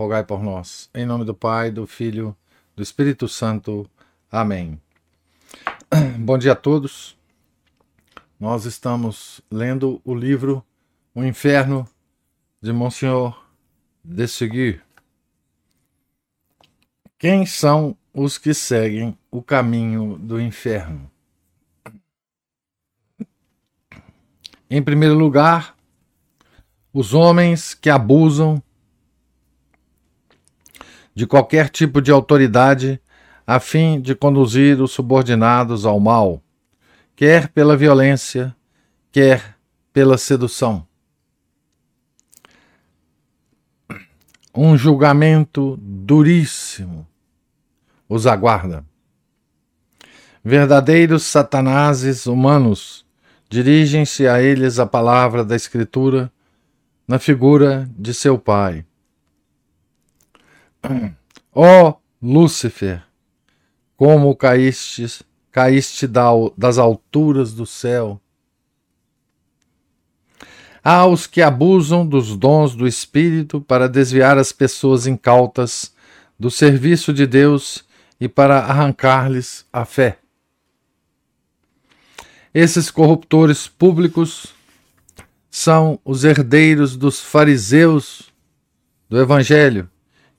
rogai por nós. Em nome do Pai, do Filho, do Espírito Santo. Amém. Bom dia a todos. Nós estamos lendo o livro O Inferno de Monsenhor Seguir. Quem são os que seguem o caminho do inferno? Em primeiro lugar, os homens que abusam de qualquer tipo de autoridade a fim de conduzir os subordinados ao mal, quer pela violência, quer pela sedução. Um julgamento duríssimo os aguarda. Verdadeiros satanases humanos dirigem-se a eles a palavra da Escritura na figura de seu pai Ó oh, Lúcifer, como caíste, caíste das alturas do céu. Há os que abusam dos dons do Espírito para desviar as pessoas incautas do serviço de Deus e para arrancar-lhes a fé. Esses corruptores públicos são os herdeiros dos fariseus do Evangelho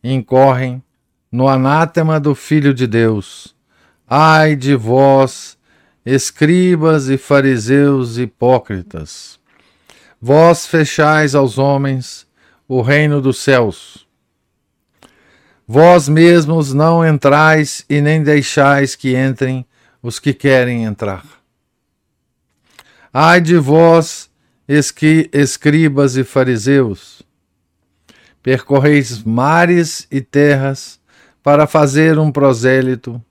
incorrem no anátema do Filho de Deus. Ai de vós, escribas e fariseus hipócritas! Vós fechais aos homens o reino dos céus. Vós mesmos não entrais e nem deixais que entrem os que querem entrar. Ai de vós, escribas e fariseus! Percorreis mares e terras para fazer um prosélito,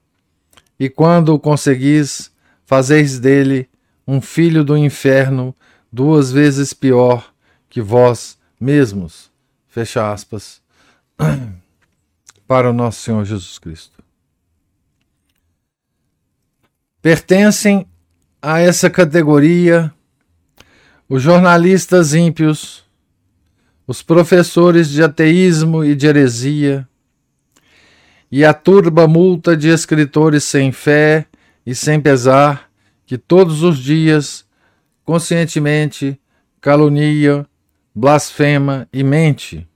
e quando o conseguis, fazeis dele um filho do inferno duas vezes pior que vós mesmos. Fecha aspas. Para o nosso Senhor Jesus Cristo. Pertencem a essa categoria os jornalistas ímpios os professores de ateísmo e de heresia, e a turba multa de escritores sem fé e sem pesar, que todos os dias, conscientemente, calunia, blasfema e mente,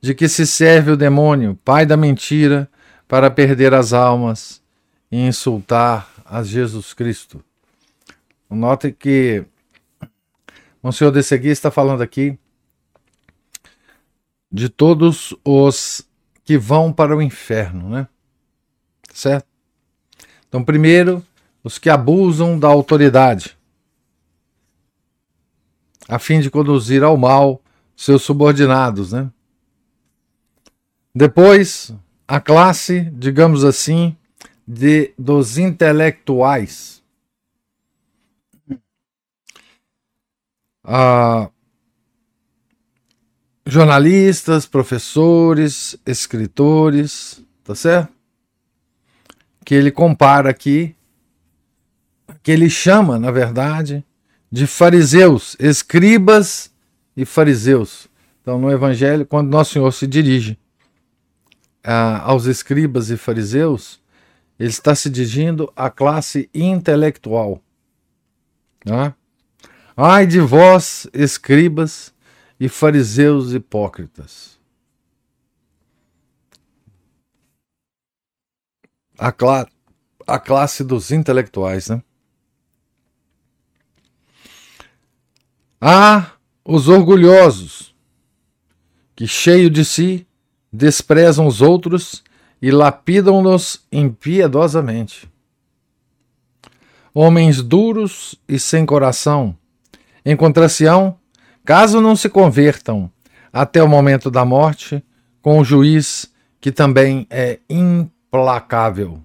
de que se serve o demônio, pai da mentira, para perder as almas e insultar a Jesus Cristo. Note que Monsenhor de Segui está falando aqui de todos os que vão para o inferno, né? Certo? Então, primeiro, os que abusam da autoridade, a fim de conduzir ao mal seus subordinados, né? Depois, a classe, digamos assim, de dos intelectuais. Ah, jornalistas, professores, escritores, tá certo? Que ele compara aqui, que ele chama, na verdade, de fariseus, escribas e fariseus. Então, no Evangelho, quando Nosso Senhor se dirige ah, aos escribas e fariseus, ele está se dirigindo à classe intelectual. Né? Ai de vós, escribas e fariseus hipócritas. A, cla a classe dos intelectuais, né? Há os orgulhosos, que, cheio de si, desprezam os outros e lapidam-nos impiedosamente. Homens duros e sem coração encontrar-se-ão Caso não se convertam até o momento da morte, com o juiz que também é implacável.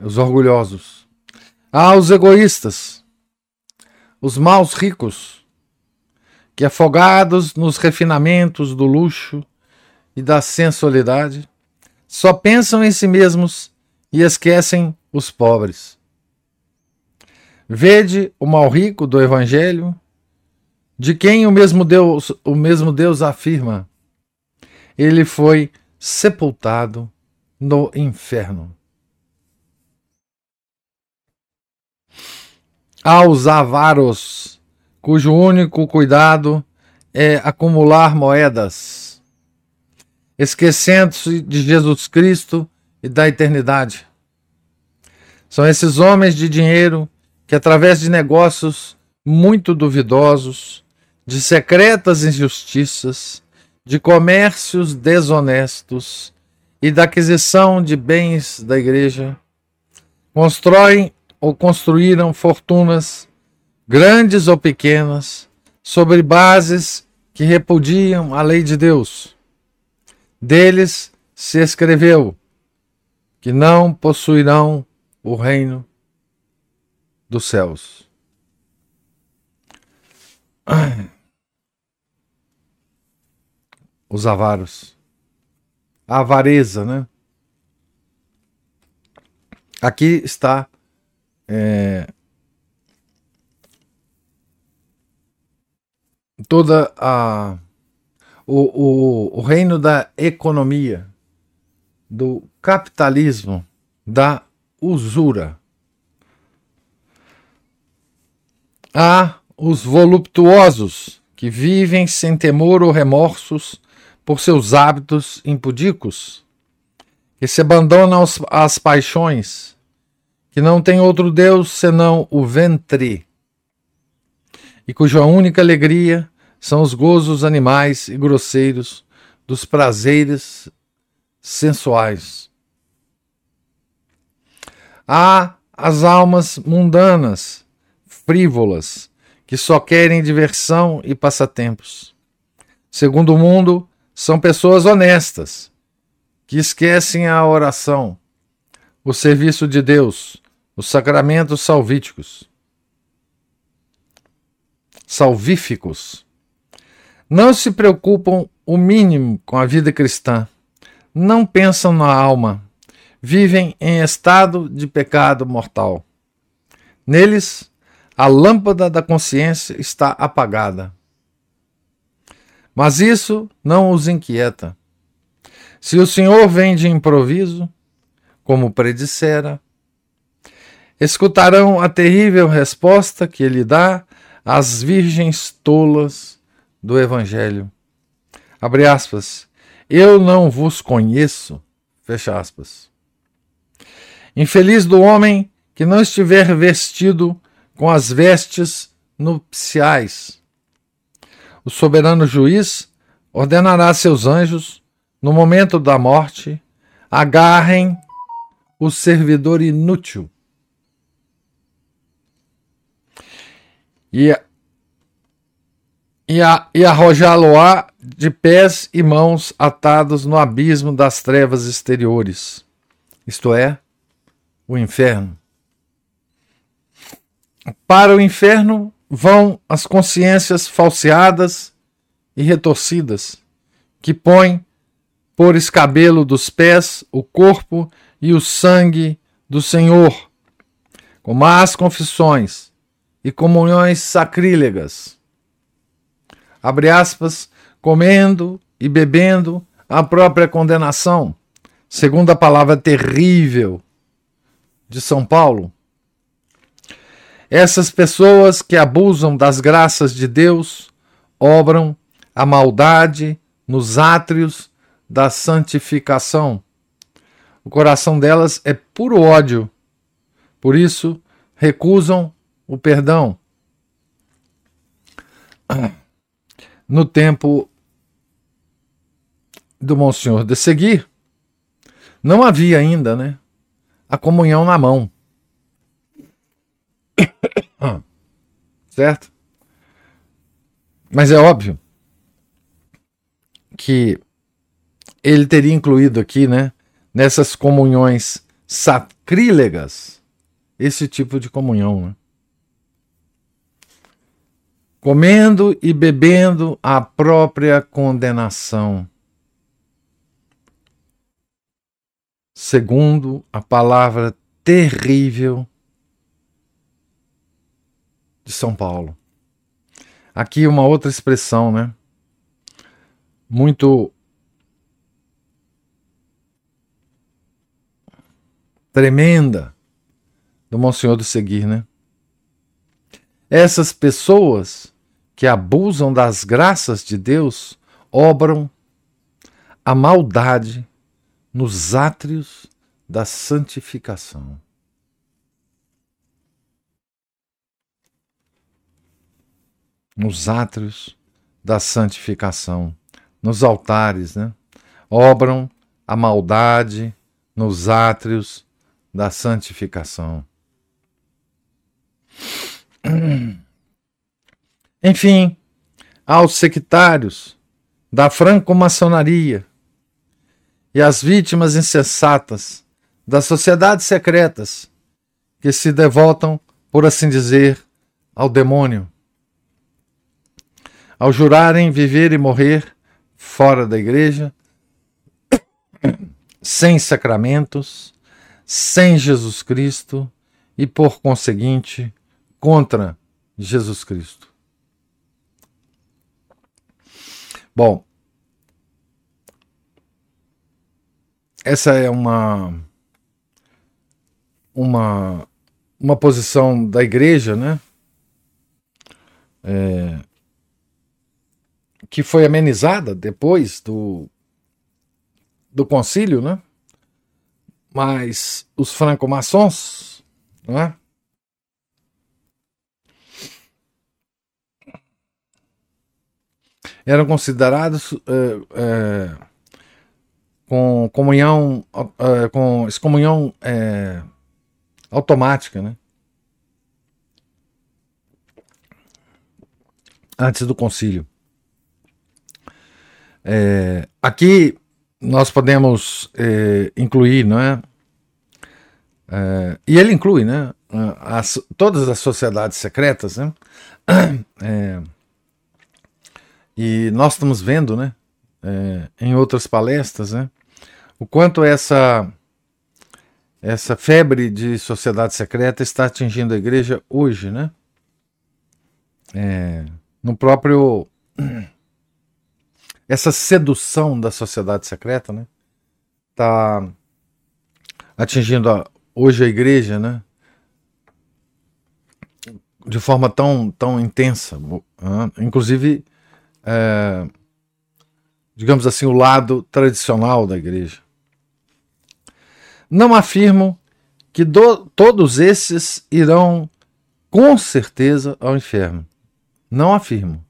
Os orgulhosos. Há os egoístas, os maus ricos, que afogados nos refinamentos do luxo e da sensualidade, só pensam em si mesmos e esquecem os pobres. Vede o mal rico do evangelho, de quem o mesmo Deus, o mesmo Deus afirma: ele foi sepultado no inferno. Aos avaros, cujo único cuidado é acumular moedas, esquecendo-se de Jesus Cristo e da eternidade. São esses homens de dinheiro que, através de negócios muito duvidosos, de secretas injustiças, de comércios desonestos e da aquisição de bens da igreja, constroem ou construíram fortunas, grandes ou pequenas, sobre bases que repudiam a lei de Deus. Deles se escreveu que não possuirão o reino dos céus. Os avaros. A avareza, né? Aqui está é, toda a o, o, o reino da economia, do capitalismo, da usura. Há os voluptuosos, que vivem sem temor ou remorsos por seus hábitos impudicos, que se abandonam às paixões, que não tem outro Deus senão o ventre, e cuja única alegria são os gozos animais e grosseiros dos prazeres sensuais. Há as almas mundanas, frívolas, que só querem diversão e passatempos. Segundo o mundo, são pessoas honestas, que esquecem a oração, o serviço de Deus, os sacramentos salvíticos. Salvíficos. Não se preocupam o mínimo com a vida cristã. Não pensam na alma. Vivem em estado de pecado mortal. Neles, a lâmpada da consciência está apagada. Mas isso não os inquieta. Se o Senhor vem de improviso, como predissera, escutarão a terrível resposta que ele dá às virgens tolas do Evangelho. Abre aspas. Eu não vos conheço. Fecha aspas. Infeliz do homem que não estiver vestido com as vestes nupciais. O soberano juiz ordenará a seus anjos, no momento da morte, agarrem o servidor inútil e, e, e arrojá-lo-á de pés e mãos atados no abismo das trevas exteriores, isto é, o inferno. Para o inferno vão as consciências falseadas e retorcidas, que põem por escabelo dos pés o corpo e o sangue do Senhor, com más confissões e comunhões sacrílegas. Abre aspas, comendo e bebendo a própria condenação, segundo a palavra terrível de São Paulo, essas pessoas que abusam das graças de Deus obram a maldade nos átrios da santificação. O coração delas é puro ódio. Por isso, recusam o perdão. No tempo do Monsenhor de Seguir, não havia ainda, né, a comunhão na mão. Certo? Mas é óbvio que ele teria incluído aqui, né, nessas comunhões sacrílegas, esse tipo de comunhão. Né? Comendo e bebendo a própria condenação. Segundo a palavra terrível de São Paulo. Aqui uma outra expressão, né? Muito tremenda do Monsenhor do Seguir, né? Essas pessoas que abusam das graças de Deus obram a maldade nos átrios da santificação. Nos átrios da santificação, nos altares, né? Obram a maldade nos átrios da santificação. Enfim, aos sectários da franco-maçonaria e às vítimas insensatas das sociedades secretas que se devotam, por assim dizer, ao demônio. Ao jurarem viver e morrer fora da igreja, sem sacramentos, sem Jesus Cristo e, por conseguinte, contra Jesus Cristo. Bom, essa é uma uma uma posição da igreja, né? É, que foi amenizada depois do do concílio, né? Mas os franco-maçons, né? Eram considerados é, é, com comunhão, uh, com excomunhão automática, né? Antes do concílio. É, aqui nós podemos é, incluir, não é? é? E ele inclui, né? As, todas as sociedades secretas, né? É, e nós estamos vendo, né? É, em outras palestras, né? o quanto essa essa febre de sociedade secreta está atingindo a igreja hoje, né? É, no próprio essa sedução da sociedade secreta, né? Tá atingindo a, hoje a igreja, né? De forma tão tão intensa, inclusive é, digamos assim o lado tradicional da igreja. Não afirmo que do, todos esses irão com certeza ao inferno. Não afirmo.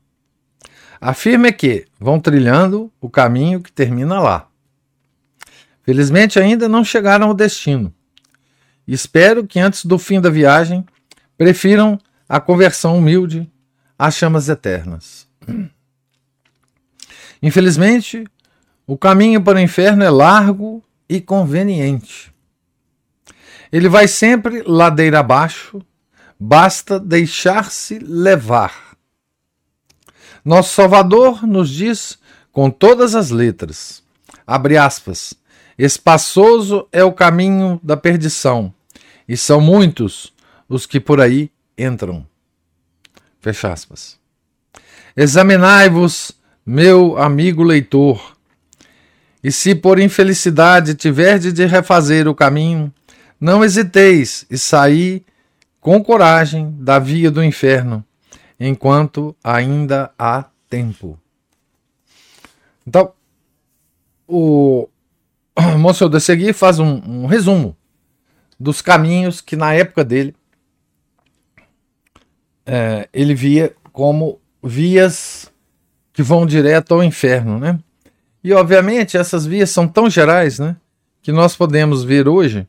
Afirmo é que vão trilhando o caminho que termina lá. Felizmente ainda não chegaram ao destino. Espero que antes do fim da viagem prefiram a conversão humilde às chamas eternas. Infelizmente, o caminho para o inferno é largo e conveniente. Ele vai sempre ladeira abaixo, basta deixar-se levar. Nosso Salvador nos diz com todas as letras, abre aspas, espaçoso é o caminho da perdição, e são muitos os que por aí entram. Fecha aspas. Examinai-vos, meu amigo leitor, e se por infelicidade tiverdes de refazer o caminho, não hesiteis e saí com coragem da via do inferno, enquanto ainda há tempo. Então, o Monsenhor de Segui faz um, um resumo dos caminhos que na época dele é, ele via como vias que vão direto ao inferno, né? E obviamente essas vias são tão gerais, né, que nós podemos ver hoje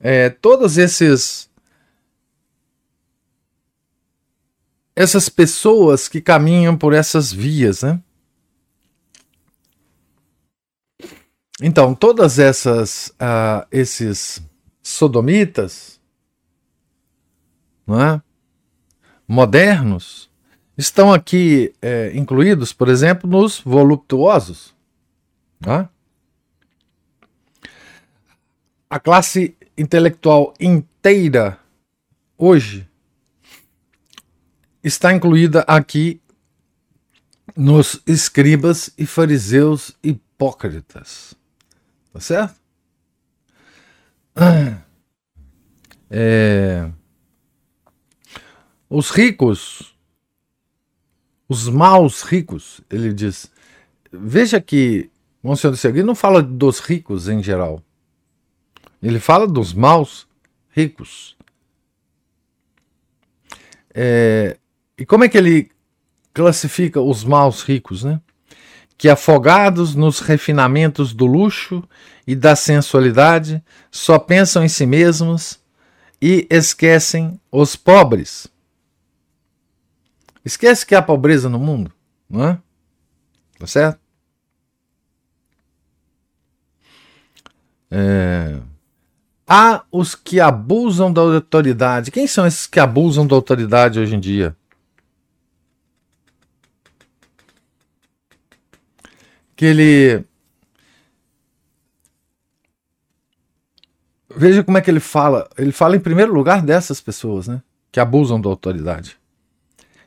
é, todos esses essas pessoas que caminham por essas vias, né? Então, todas essas, uh, esses sodomitas, não é? modernos, estão aqui é, incluídos, por exemplo, nos voluptuosos. É? A classe intelectual inteira hoje está incluída aqui nos escribas e fariseus hipócritas. Tá certo? É, os ricos, os maus ricos, ele diz. Veja que Monsenhor de não fala dos ricos em geral. Ele fala dos maus ricos. É, e como é que ele classifica os maus ricos, né? Que afogados nos refinamentos do luxo e da sensualidade, só pensam em si mesmos e esquecem os pobres. Esquece que há pobreza no mundo, não é? Tá certo? É... Há os que abusam da autoridade. Quem são esses que abusam da autoridade hoje em dia? Que ele. Veja como é que ele fala. Ele fala em primeiro lugar dessas pessoas, né? Que abusam da autoridade.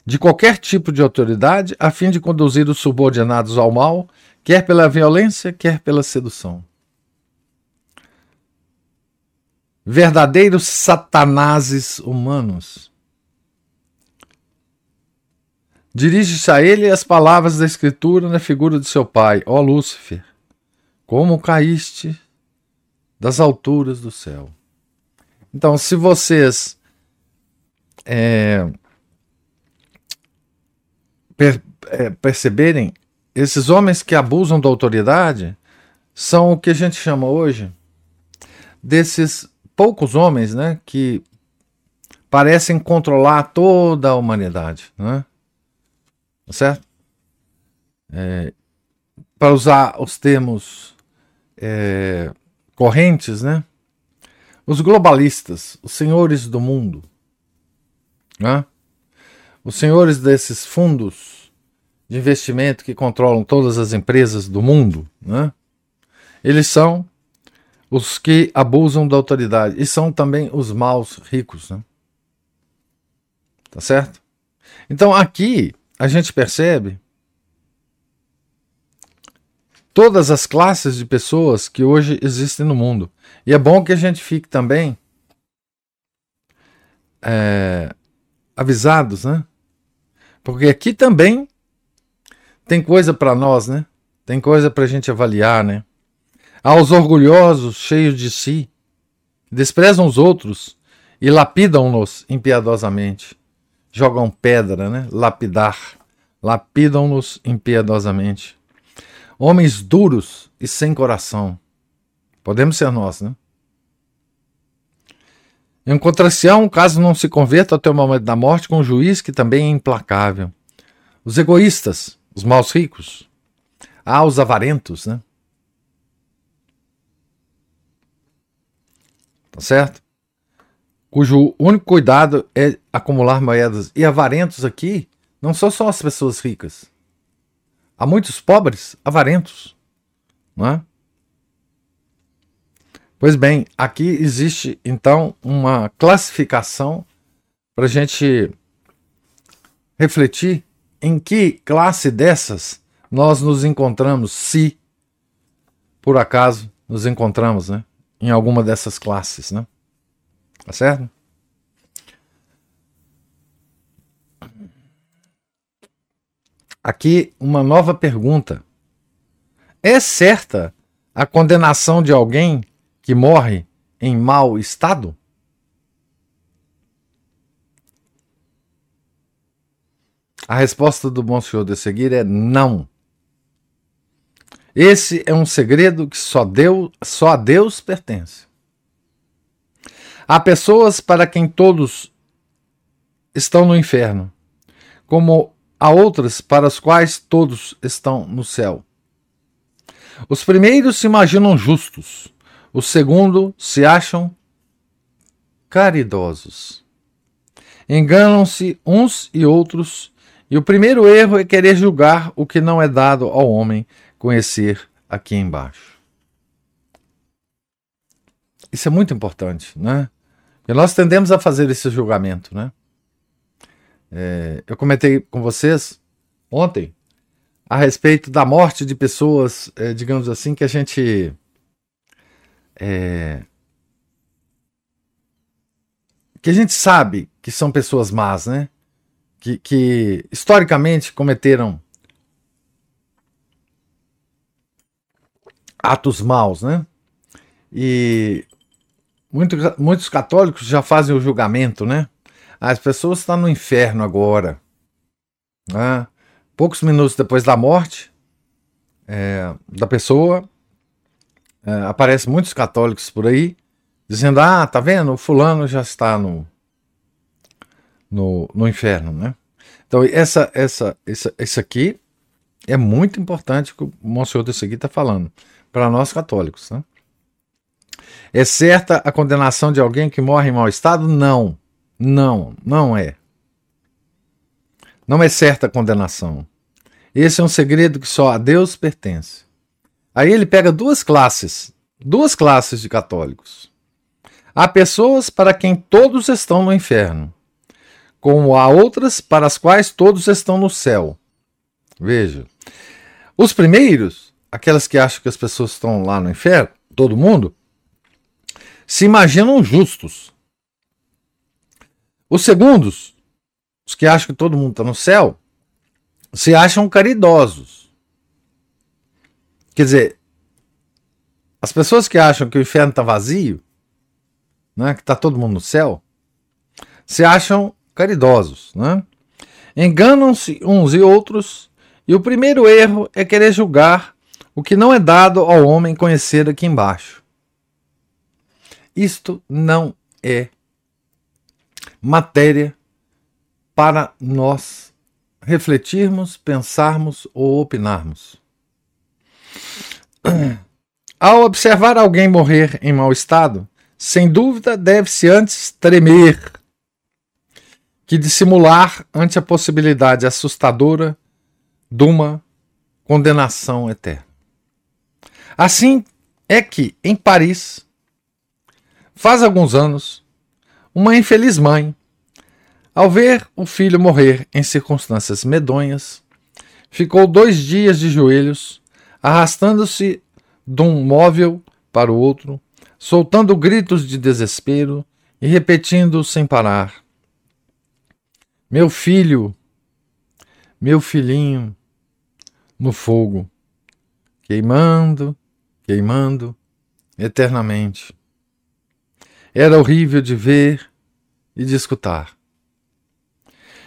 De qualquer tipo de autoridade, a fim de conduzir os subordinados ao mal, quer pela violência, quer pela sedução. verdadeiros satanases humanos. Dirige-se a ele as palavras da Escritura na figura de seu pai, ó Lúcifer, como caíste das alturas do céu. Então, se vocês é, per, é, perceberem, esses homens que abusam da autoridade são o que a gente chama hoje desses poucos homens né, que parecem controlar toda a humanidade. Né? Certo? É, para usar os termos é, correntes, né? os globalistas, os senhores do mundo, né? os senhores desses fundos de investimento que controlam todas as empresas do mundo, né? eles são os que abusam da autoridade. E são também os maus ricos. Né? Tá certo? Então aqui a gente percebe todas as classes de pessoas que hoje existem no mundo. E é bom que a gente fique também é, avisados, né? Porque aqui também tem coisa para nós, né? Tem coisa para a gente avaliar, né? aos orgulhosos, cheios de si, desprezam os outros e lapidam-nos impiedosamente. Jogam pedra, né? Lapidar. Lapidam-nos impiedosamente. Homens duros e sem coração. Podemos ser nós, né? Encontra-se-ão, caso não se converta até o momento da morte, com um juiz que também é implacável. Os egoístas, os maus ricos. Há os avarentos, né? tá certo? Cujo único cuidado é acumular moedas. E avarentos aqui não são só as pessoas ricas. Há muitos pobres avarentos, não é? Pois bem, aqui existe então uma classificação para a gente refletir em que classe dessas nós nos encontramos, se por acaso nos encontramos, né? em alguma dessas classes, né? Tá certo? Aqui uma nova pergunta. É certa a condenação de alguém que morre em mau estado? A resposta do bom senhor de seguir é não. Esse é um segredo que só, Deus, só a Deus pertence. Há pessoas para quem todos estão no inferno, como a outras para as quais todos estão no céu. Os primeiros se imaginam justos, os segundos se acham caridosos. Enganam-se uns e outros, e o primeiro erro é querer julgar o que não é dado ao homem conhecer aqui embaixo. Isso é muito importante, né? Nós tendemos a fazer esse julgamento, né? É, eu comentei com vocês ontem a respeito da morte de pessoas, é, digamos assim, que a gente é, que a gente sabe que são pessoas más, né? Que, que historicamente cometeram atos maus, né? E muito, muitos católicos já fazem o julgamento, né? As pessoas estão no inferno agora. Né? Poucos minutos depois da morte é, da pessoa, é, aparecem muitos católicos por aí dizendo: Ah, tá vendo? O fulano já está no, no, no inferno, né? Então, essa, essa, essa, esse aqui é muito importante que o Monsenhor desse aqui está falando para nós católicos. Né? É certa a condenação de alguém que morre em mau estado? Não. Não, não é. Não é certa a condenação. Esse é um segredo que só a Deus pertence. Aí ele pega duas classes, duas classes de católicos. Há pessoas para quem todos estão no inferno, como há outras para as quais todos estão no céu. Veja. Os primeiros, aquelas que acham que as pessoas estão lá no inferno, todo mundo, se imaginam justos. Os segundos, os que acham que todo mundo está no céu, se acham caridosos. Quer dizer, as pessoas que acham que o inferno está vazio, né, que está todo mundo no céu, se acham caridosos. Né? Enganam-se uns e outros, e o primeiro erro é querer julgar o que não é dado ao homem conhecer aqui embaixo. Isto não é matéria para nós refletirmos, pensarmos ou opinarmos. Ao observar alguém morrer em mau estado, sem dúvida deve-se antes tremer que dissimular ante a possibilidade assustadora de uma condenação eterna. Assim é que, em Paris, faz alguns anos, uma infeliz mãe, ao ver o filho morrer em circunstâncias medonhas, ficou dois dias de joelhos, arrastando-se de um móvel para o outro, soltando gritos de desespero e repetindo sem parar: Meu filho, meu filhinho, no fogo, queimando, queimando eternamente. Era horrível de ver e de escutar.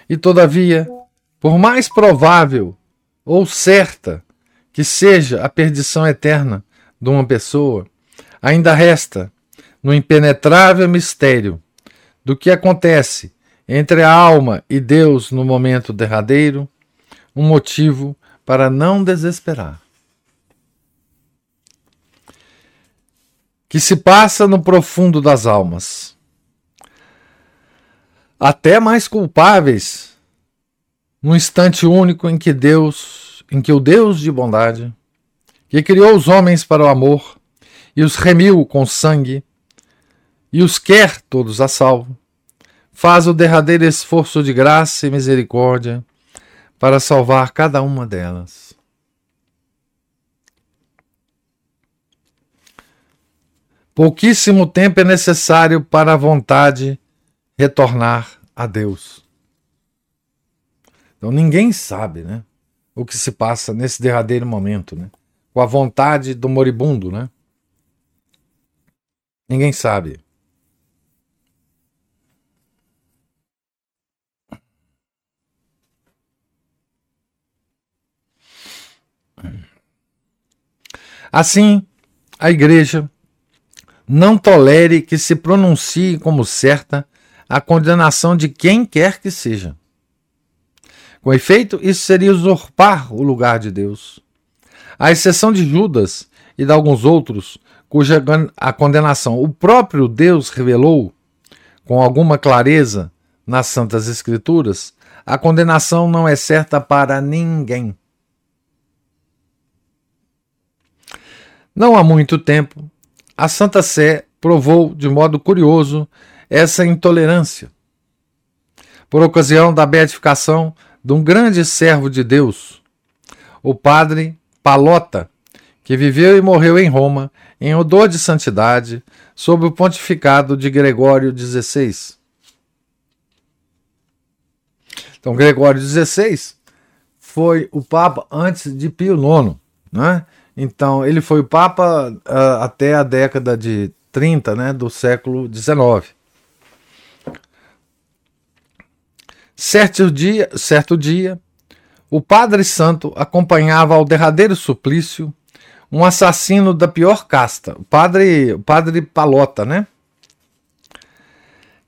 E todavia, por mais provável ou certa que seja a perdição eterna de uma pessoa, ainda resta, no impenetrável mistério do que acontece entre a alma e Deus no momento derradeiro, um motivo para não desesperar. Que se passa no profundo das almas. Até mais culpáveis, no instante único em que Deus, em que o Deus de bondade, que criou os homens para o amor e os remiu com sangue e os quer todos a salvo, faz o derradeiro esforço de graça e misericórdia para salvar cada uma delas. Pouquíssimo tempo é necessário para a vontade retornar a Deus. Então ninguém sabe, né, o que se passa nesse derradeiro momento, né, com a vontade do moribundo, né? Ninguém sabe. Assim, a igreja não tolere que se pronuncie como certa a condenação de quem quer que seja. Com efeito, isso seria usurpar o lugar de Deus. À exceção de Judas e de alguns outros, cuja a condenação o próprio Deus revelou com alguma clareza nas Santas Escrituras, a condenação não é certa para ninguém. Não há muito tempo, a Santa Sé provou de modo curioso essa intolerância. Por ocasião da beatificação de um grande servo de Deus, o padre Palota, que viveu e morreu em Roma em odor de santidade sob o pontificado de Gregório XVI. Então, Gregório XVI foi o Papa antes de Pio IX. Né? Então, ele foi o Papa uh, até a década de 30 né, do século XIX. Certo dia, certo dia, o Padre Santo acompanhava ao derradeiro suplício um assassino da pior casta, o padre, o padre Palota, né?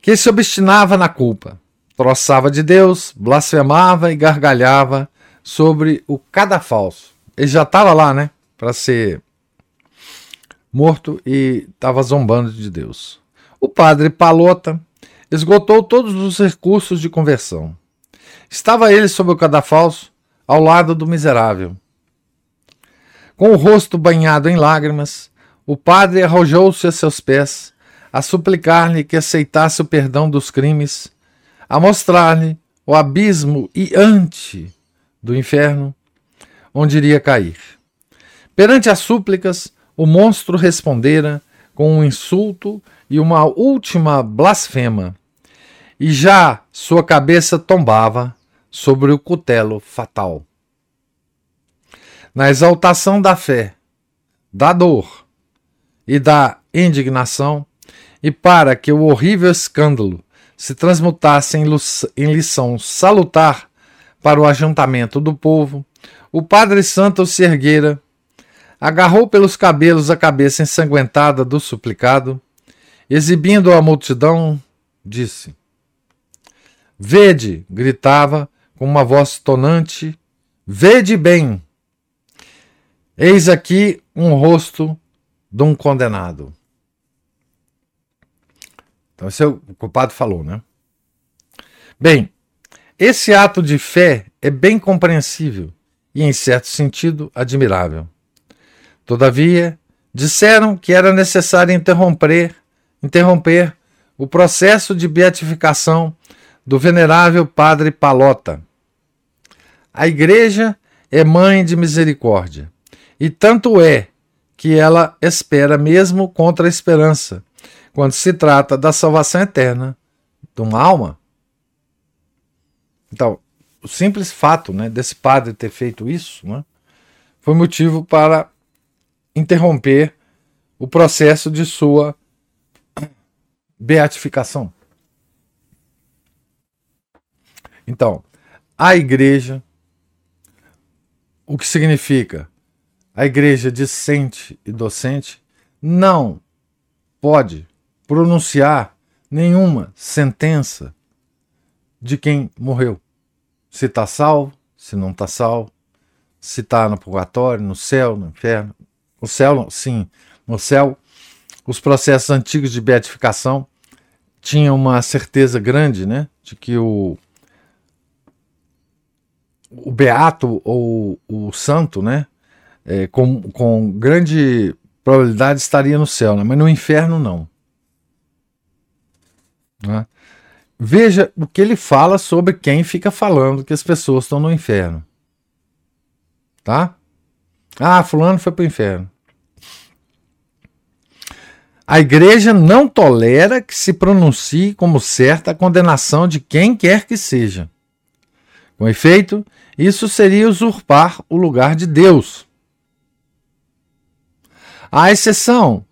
Que se obstinava na culpa, troçava de Deus, blasfemava e gargalhava sobre o cadafalso. Ele já estava lá, né? Para ser morto e estava zombando de Deus. O padre Palota esgotou todos os recursos de conversão. Estava ele sob o cadafalso, ao lado do miserável. Com o rosto banhado em lágrimas, o padre arrojou-se a seus pés, a suplicar-lhe que aceitasse o perdão dos crimes, a mostrar-lhe o abismo e ante do inferno, onde iria cair. Perante as súplicas, o monstro respondera com um insulto e uma última blasfema, e já sua cabeça tombava sobre o cutelo fatal. Na exaltação da fé, da dor e da indignação, e para que o horrível escândalo se transmutasse em lição salutar para o ajuntamento do povo, o Padre Santo se erguera, agarrou pelos cabelos a cabeça ensanguentada do suplicado, exibindo à multidão, disse: Vede, gritava com uma voz tonante, vede bem. Eis aqui um rosto de um condenado. Então, esse é o culpado falou, né? Bem, esse ato de fé é bem compreensível e, em certo sentido, admirável. Todavia, disseram que era necessário interromper, interromper o processo de beatificação do venerável Padre Palota. A Igreja é mãe de misericórdia, e tanto é que ela espera mesmo contra a esperança, quando se trata da salvação eterna de uma alma. Então, o simples fato né, desse padre ter feito isso né, foi motivo para interromper o processo de sua beatificação. Então, a igreja, o que significa? A igreja discente e docente não pode pronunciar nenhuma sentença de quem morreu. Se está salvo, se não está salvo, se está no purgatório, no céu, no inferno. O céu, sim, no céu, os processos antigos de beatificação tinham uma certeza grande né, de que o, o beato ou o santo, né, é, com, com grande probabilidade estaria no céu, né, mas no inferno não. Né? Veja o que ele fala sobre quem fica falando que as pessoas estão no inferno. Tá? Ah, fulano foi para o inferno. A igreja não tolera que se pronuncie como certa a condenação de quem quer que seja. Com efeito, isso seria usurpar o lugar de Deus. À exceção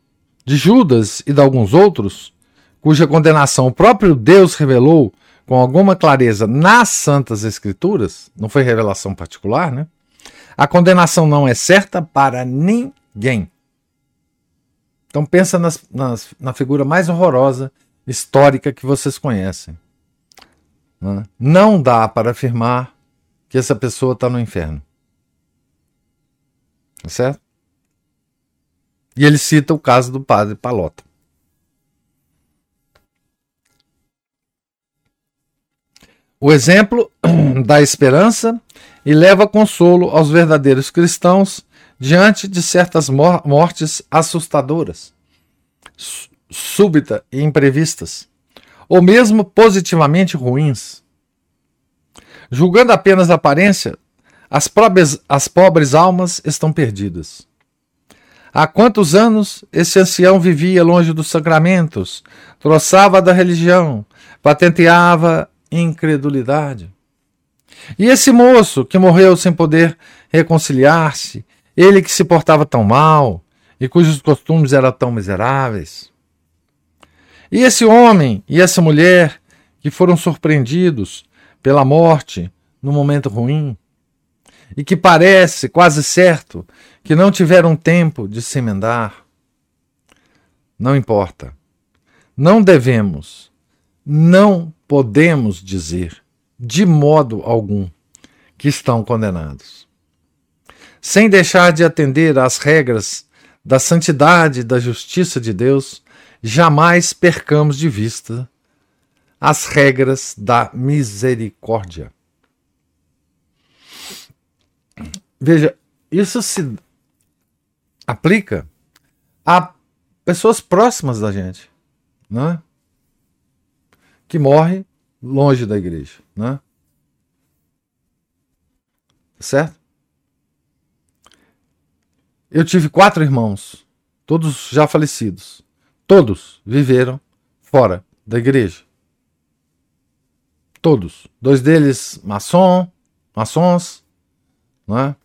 de Judas e de alguns outros, cuja condenação o próprio Deus revelou com alguma clareza nas Santas Escrituras, não foi revelação particular, né? A condenação não é certa para ninguém. Então pensa nas, nas, na figura mais horrorosa histórica que vocês conhecem. Né? Não dá para afirmar que essa pessoa está no inferno. Tá certo? E ele cita o caso do padre Palota. O exemplo dá esperança e leva consolo aos verdadeiros cristãos diante de certas mortes assustadoras, súbitas e imprevistas, ou mesmo positivamente ruins. Julgando apenas a aparência, as pobres, as pobres almas estão perdidas. Há quantos anos esse ancião vivia longe dos sacramentos, troçava da religião, patenteava incredulidade. E esse moço que morreu sem poder reconciliar-se, ele que se portava tão mal e cujos costumes eram tão miseráveis. E esse homem e essa mulher que foram surpreendidos pela morte no momento ruim e que parece quase certo que não tiveram tempo de se emendar. Não importa. Não devemos, não podemos dizer, de modo algum, que estão condenados. Sem deixar de atender às regras da santidade e da justiça de Deus, jamais percamos de vista as regras da misericórdia. Veja, isso se aplica a pessoas próximas da gente, né? que morre longe da igreja. Né? Certo? Eu tive quatro irmãos, todos já falecidos. Todos viveram fora da igreja. Todos. Dois deles maçom, maçons, não é?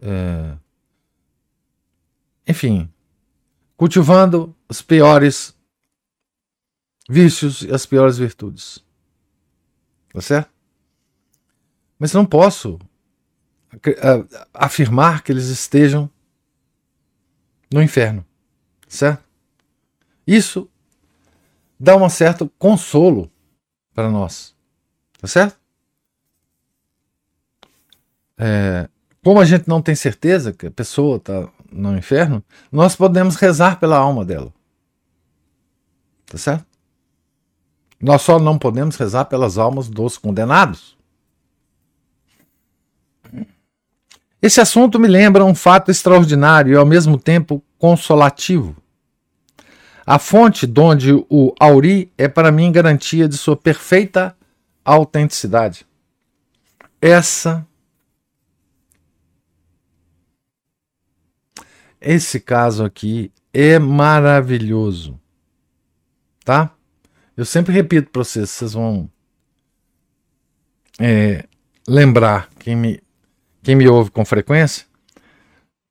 é... Enfim, cultivando os piores vícios e as piores virtudes. Tá certo? Mas não posso afirmar que eles estejam no inferno. Certo? Isso dá um certo consolo para nós. Tá certo? É, como a gente não tem certeza que a pessoa está no inferno, nós podemos rezar pela alma dela. Tá certo? Nós só não podemos rezar pelas almas dos condenados. Esse assunto me lembra um fato extraordinário e ao mesmo tempo consolativo. A fonte donde o Auri é para mim garantia de sua perfeita autenticidade. Essa Esse caso aqui é maravilhoso. Tá? Eu sempre repito para vocês, vocês vão é, lembrar quem me, quem me ouve com frequência.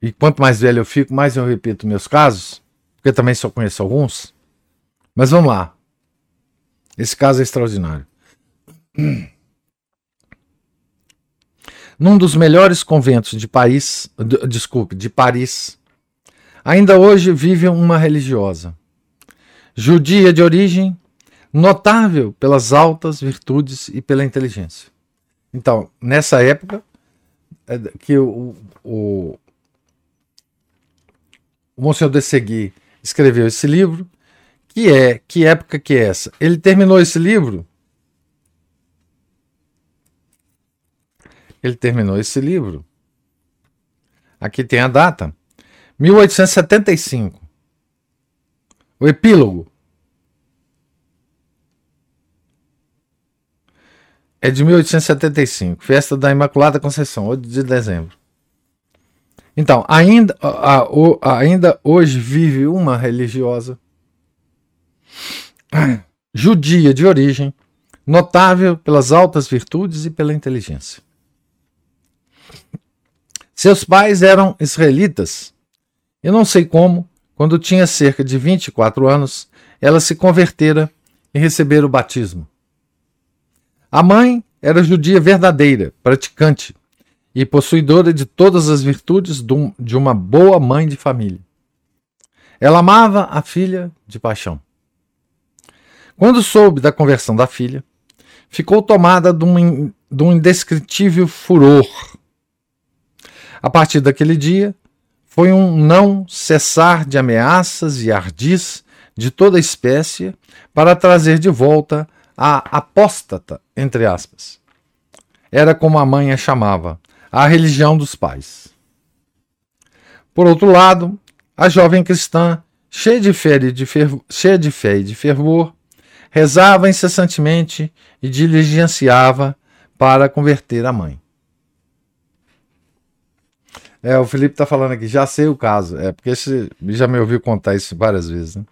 E quanto mais velho eu fico, mais eu repito meus casos, porque também só conheço alguns. Mas vamos lá. Esse caso é extraordinário. Num dos melhores conventos de Paris, desculpe, de Paris, ainda hoje vive uma religiosa. Judia de origem, notável pelas altas virtudes e pela inteligência. Então, nessa época é, que o, o, o Monsenhor de Segui escreveu esse livro, que é que época que é essa? Ele terminou esse livro. Ele terminou esse livro. Aqui tem a data. 1875. O epílogo. É de 1875, festa da Imaculada Conceição, 8 de dezembro. Então, ainda, a, a, ainda hoje vive uma religiosa judia de origem, notável pelas altas virtudes e pela inteligência. Seus pais eram israelitas. Eu não sei como, quando tinha cerca de 24 anos, ela se convertera e recebera o batismo. A mãe era judia verdadeira, praticante e possuidora de todas as virtudes de uma boa mãe de família. Ela amava a filha de paixão. Quando soube da conversão da filha, ficou tomada de uma de um indescritível furor. A partir daquele dia, foi um não cessar de ameaças e ardis de toda espécie para trazer de volta a apóstata, entre aspas. Era como a mãe a chamava, a religião dos pais. Por outro lado, a jovem cristã, cheia de fé e de fervor, cheia de fé e de fervor rezava incessantemente e diligenciava para converter a mãe. É, o Felipe está falando aqui, já sei o caso. É, porque esse, já me ouviu contar isso várias vezes. Né?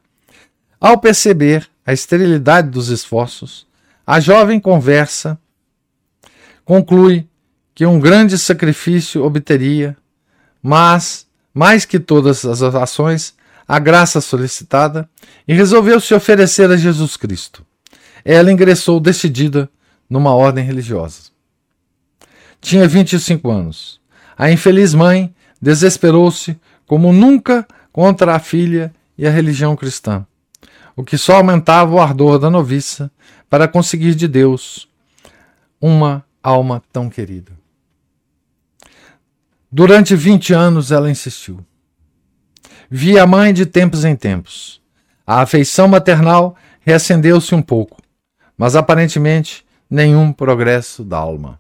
Ao perceber a esterilidade dos esforços, a jovem conversa conclui que um grande sacrifício obteria, mas, mais que todas as ações, a graça solicitada e resolveu se oferecer a Jesus Cristo. Ela ingressou decidida numa ordem religiosa. Tinha 25 anos. A infeliz mãe desesperou-se como nunca contra a filha e a religião cristã, o que só aumentava o ardor da noviça para conseguir de Deus uma alma tão querida. Durante 20 anos ela insistiu. Via a mãe de tempos em tempos. A afeição maternal reacendeu-se um pouco, mas aparentemente nenhum progresso da alma.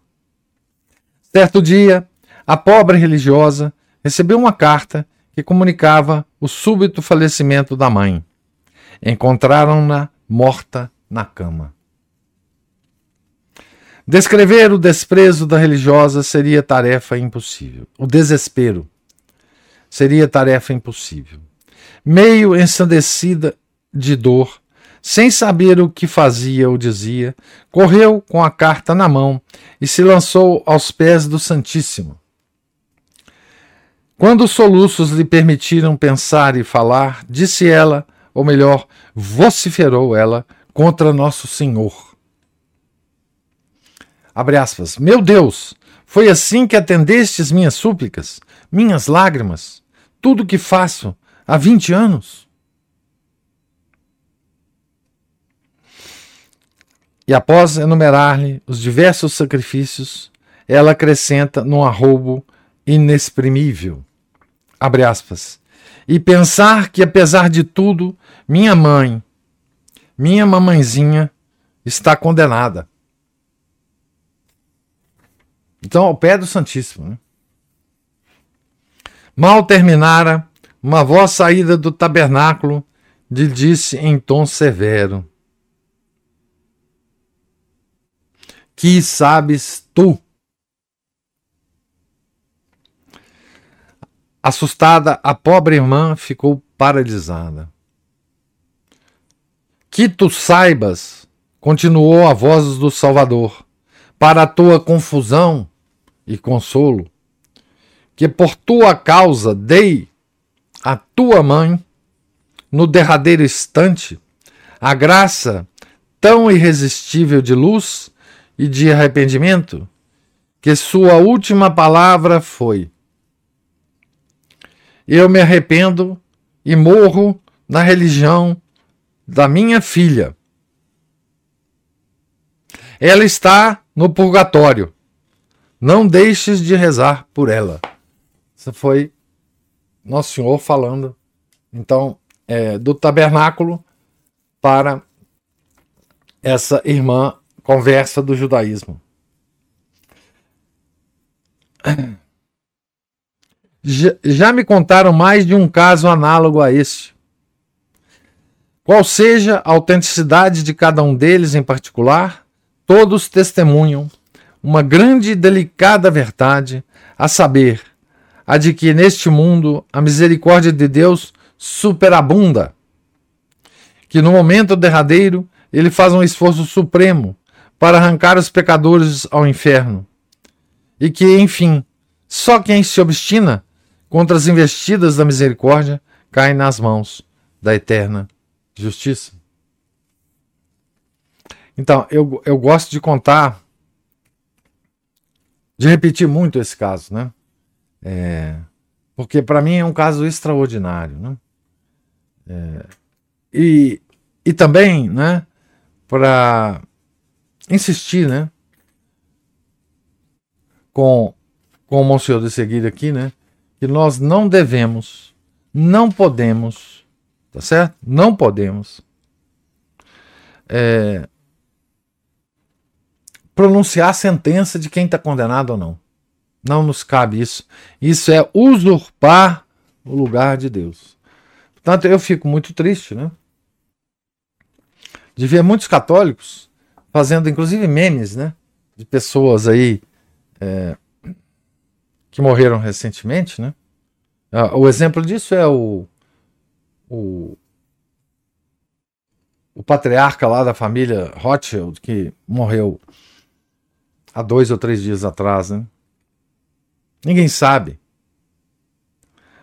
Certo dia, a pobre religiosa recebeu uma carta que comunicava o súbito falecimento da mãe. Encontraram-na morta na cama. Descrever o desprezo da religiosa seria tarefa impossível. O desespero seria tarefa impossível. Meio ensandecida de dor, sem saber o que fazia ou dizia, correu com a carta na mão e se lançou aos pés do Santíssimo. Quando os soluços lhe permitiram pensar e falar, disse ela, ou melhor, vociferou ela contra Nosso Senhor. Abre aspas. Meu Deus, foi assim que atendestes minhas súplicas, minhas lágrimas, tudo que faço há 20 anos? E após enumerar-lhe os diversos sacrifícios, ela acrescenta num arrobo inexprimível. Abre aspas. E pensar que, apesar de tudo, minha mãe, minha mamãezinha, está condenada. Então, ao pé do Santíssimo. Né? Mal terminara, uma voz saída do tabernáculo lhe disse em tom severo: Que sabes tu? Assustada, a pobre irmã ficou paralisada. Que tu saibas, continuou a voz do Salvador, para a tua confusão e consolo, que por tua causa dei à tua mãe, no derradeiro instante, a graça tão irresistível de luz e de arrependimento, que sua última palavra foi: Eu me arrependo e morro na religião da minha filha. Ela está no purgatório não deixes de rezar por ela. Isso foi Nosso Senhor falando, então, é, do tabernáculo para essa irmã conversa do judaísmo. Já, me contaram mais de um caso análogo a este. Qual seja a autenticidade de cada um deles em particular, todos testemunham uma grande e delicada verdade, a saber, a de que neste mundo a misericórdia de Deus superabunda, que no momento derradeiro ele faz um esforço supremo para arrancar os pecadores ao inferno, e que, enfim, só quem se obstina contra as investidas da misericórdia cai nas mãos da eterna justiça. Então, eu, eu gosto de contar de repetir muito esse caso, né? É, porque para mim é um caso extraordinário, né? É, e, e também, né? Para insistir, né? com, com o Monsenhor de seguir aqui, né? Que nós não devemos, não podemos, tá certo? Não podemos é, pronunciar a sentença de quem está condenado ou não. Não nos cabe isso. Isso é usurpar o lugar de Deus. Portanto, eu fico muito triste, né? De ver muitos católicos fazendo, inclusive, memes, né? De pessoas aí é, que morreram recentemente, né? Ah, o exemplo disso é o, o, o patriarca lá da família Rothschild, que morreu há dois ou três dias atrás, né? Ninguém sabe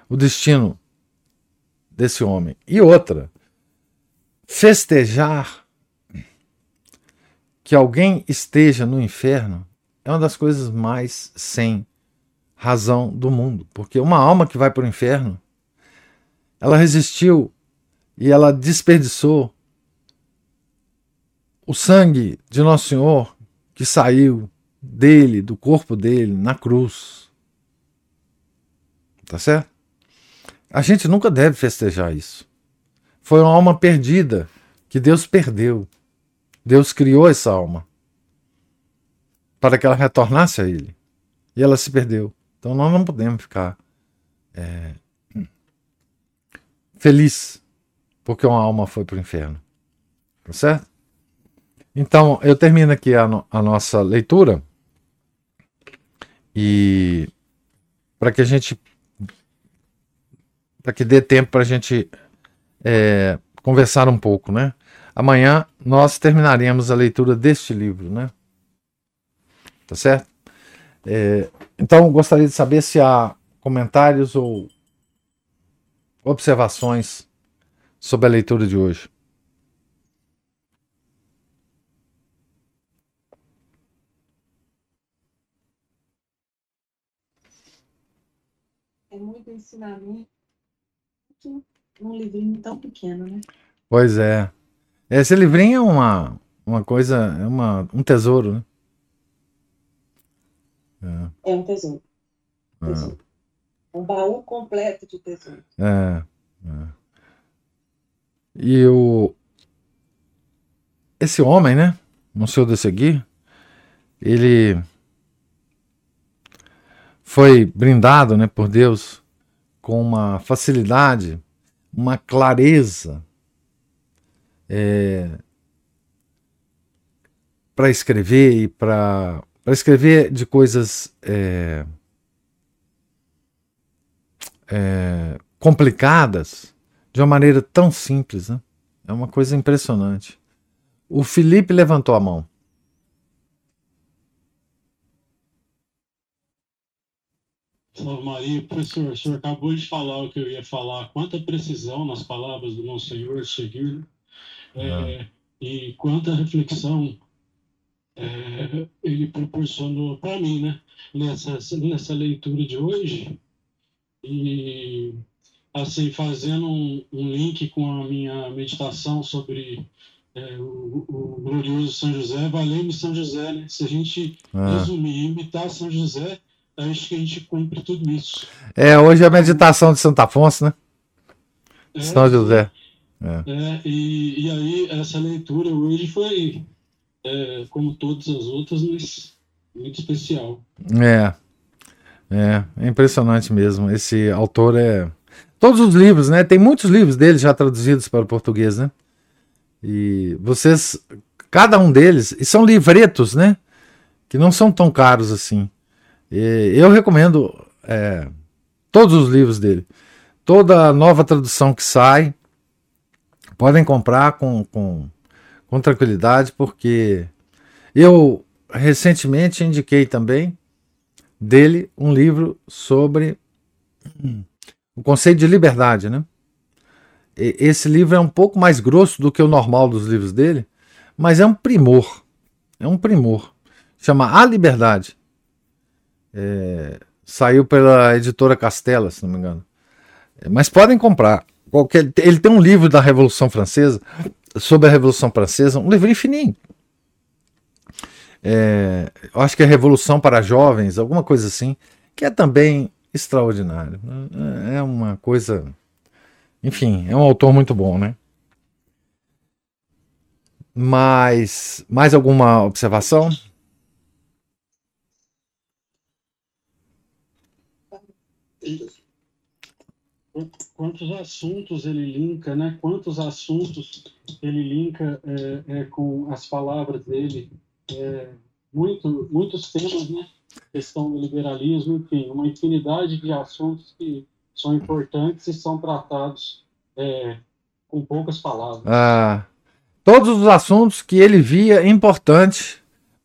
o destino desse homem. E outra, festejar que alguém esteja no inferno é uma das coisas mais sem razão do mundo, porque uma alma que vai para o inferno, ela resistiu e ela desperdiçou o sangue de Nosso Senhor que saiu dele, do corpo dele, na cruz. Tá certo? A gente nunca deve festejar isso. Foi uma alma perdida que Deus perdeu. Deus criou essa alma para que ela retornasse a Ele. E ela se perdeu. Então nós não podemos ficar é, feliz porque uma alma foi para o inferno. Tá certo? Então eu termino aqui a, no, a nossa leitura. E para que a gente para que dê tempo para a gente é, conversar um pouco, né? Amanhã nós terminaremos a leitura deste livro, né? Tá certo? É, então gostaria de saber se há comentários ou observações sobre a leitura de hoje. É muito ensinamento num livrinho tão pequeno, né? Pois é. Esse livrinho é uma, uma coisa, é uma, um tesouro, né? É, é um tesouro. É. tesouro. É. Um baú completo de tesouro. É. é. E o esse homem, né? Seu de seguir, ele foi brindado, né, por Deus com uma facilidade, uma clareza é, para escrever e para para escrever de coisas é, é, complicadas de uma maneira tão simples. Né? É uma coisa impressionante. O Felipe levantou a mão. Salve Maria, professor, o senhor acabou de falar o que eu ia falar, quanta precisão nas palavras do Monsenhor seguir, é, é. e quanta reflexão é, ele proporcionou para mim, né, nessa, nessa leitura de hoje. E, assim, fazendo um, um link com a minha meditação sobre é, o, o, glorioso São José, valeu-me São José, né? Se a gente ah. resumir, imitar São José, acho que a gente cumpre tudo isso. É, hoje é a meditação de Santo Afonso, né? É, São José. É. é e, e aí, essa leitura hoje foi é, como todas as outras, mas muito especial. É, é, é impressionante mesmo. Esse autor é. Todos os livros, né? Tem muitos livros dele já traduzidos para o português, né? E vocês, cada um deles, e são livretos, né? Que não são tão caros assim. E eu recomendo é, todos os livros dele. Toda nova tradução que sai, podem comprar com, com com tranquilidade, porque eu recentemente indiquei também dele um livro sobre o conceito de liberdade, né? Esse livro é um pouco mais grosso do que o normal dos livros dele, mas é um primor. É um primor. Chama A Liberdade. É, saiu pela editora Castela, se não me engano. É, mas podem comprar. Qualquer, ele tem um livro da Revolução Francesa sobre a Revolução Francesa, um livrinho fininho. é, acho que é Revolução para Jovens, alguma coisa assim, que é também extraordinário. É, é uma coisa. Enfim, é um autor muito bom, né? Mas mais alguma observação? Quantos assuntos ele linka, né? Quantos assuntos ele linka é, é, com as palavras dele? É, muito, muitos temas, né? Questão do liberalismo, enfim, uma infinidade de assuntos que são importantes e são tratados é, com poucas palavras. Ah, todos os assuntos que ele via importantes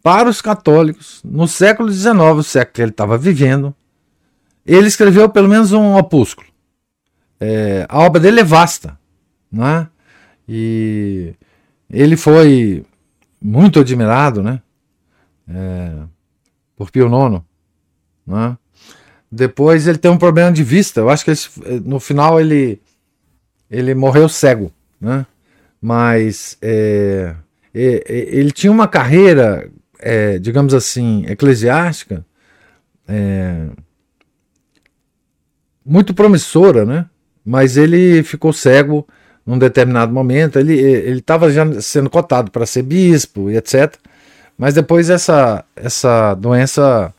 para os católicos no século XIX, o século que ele estava vivendo, ele escreveu pelo menos um opúsculo. É, a obra dele é vasta, né? E ele foi muito admirado, né? É, por Pio IX, né? Depois ele tem um problema de vista. Eu acho que esse, no final ele ele morreu cego, né? Mas é ele tinha uma carreira, é, digamos assim, eclesiástica é, muito promissora, né? Mas ele ficou cego num determinado momento. Ele estava já sendo cotado para ser bispo e etc. Mas depois essa, essa doença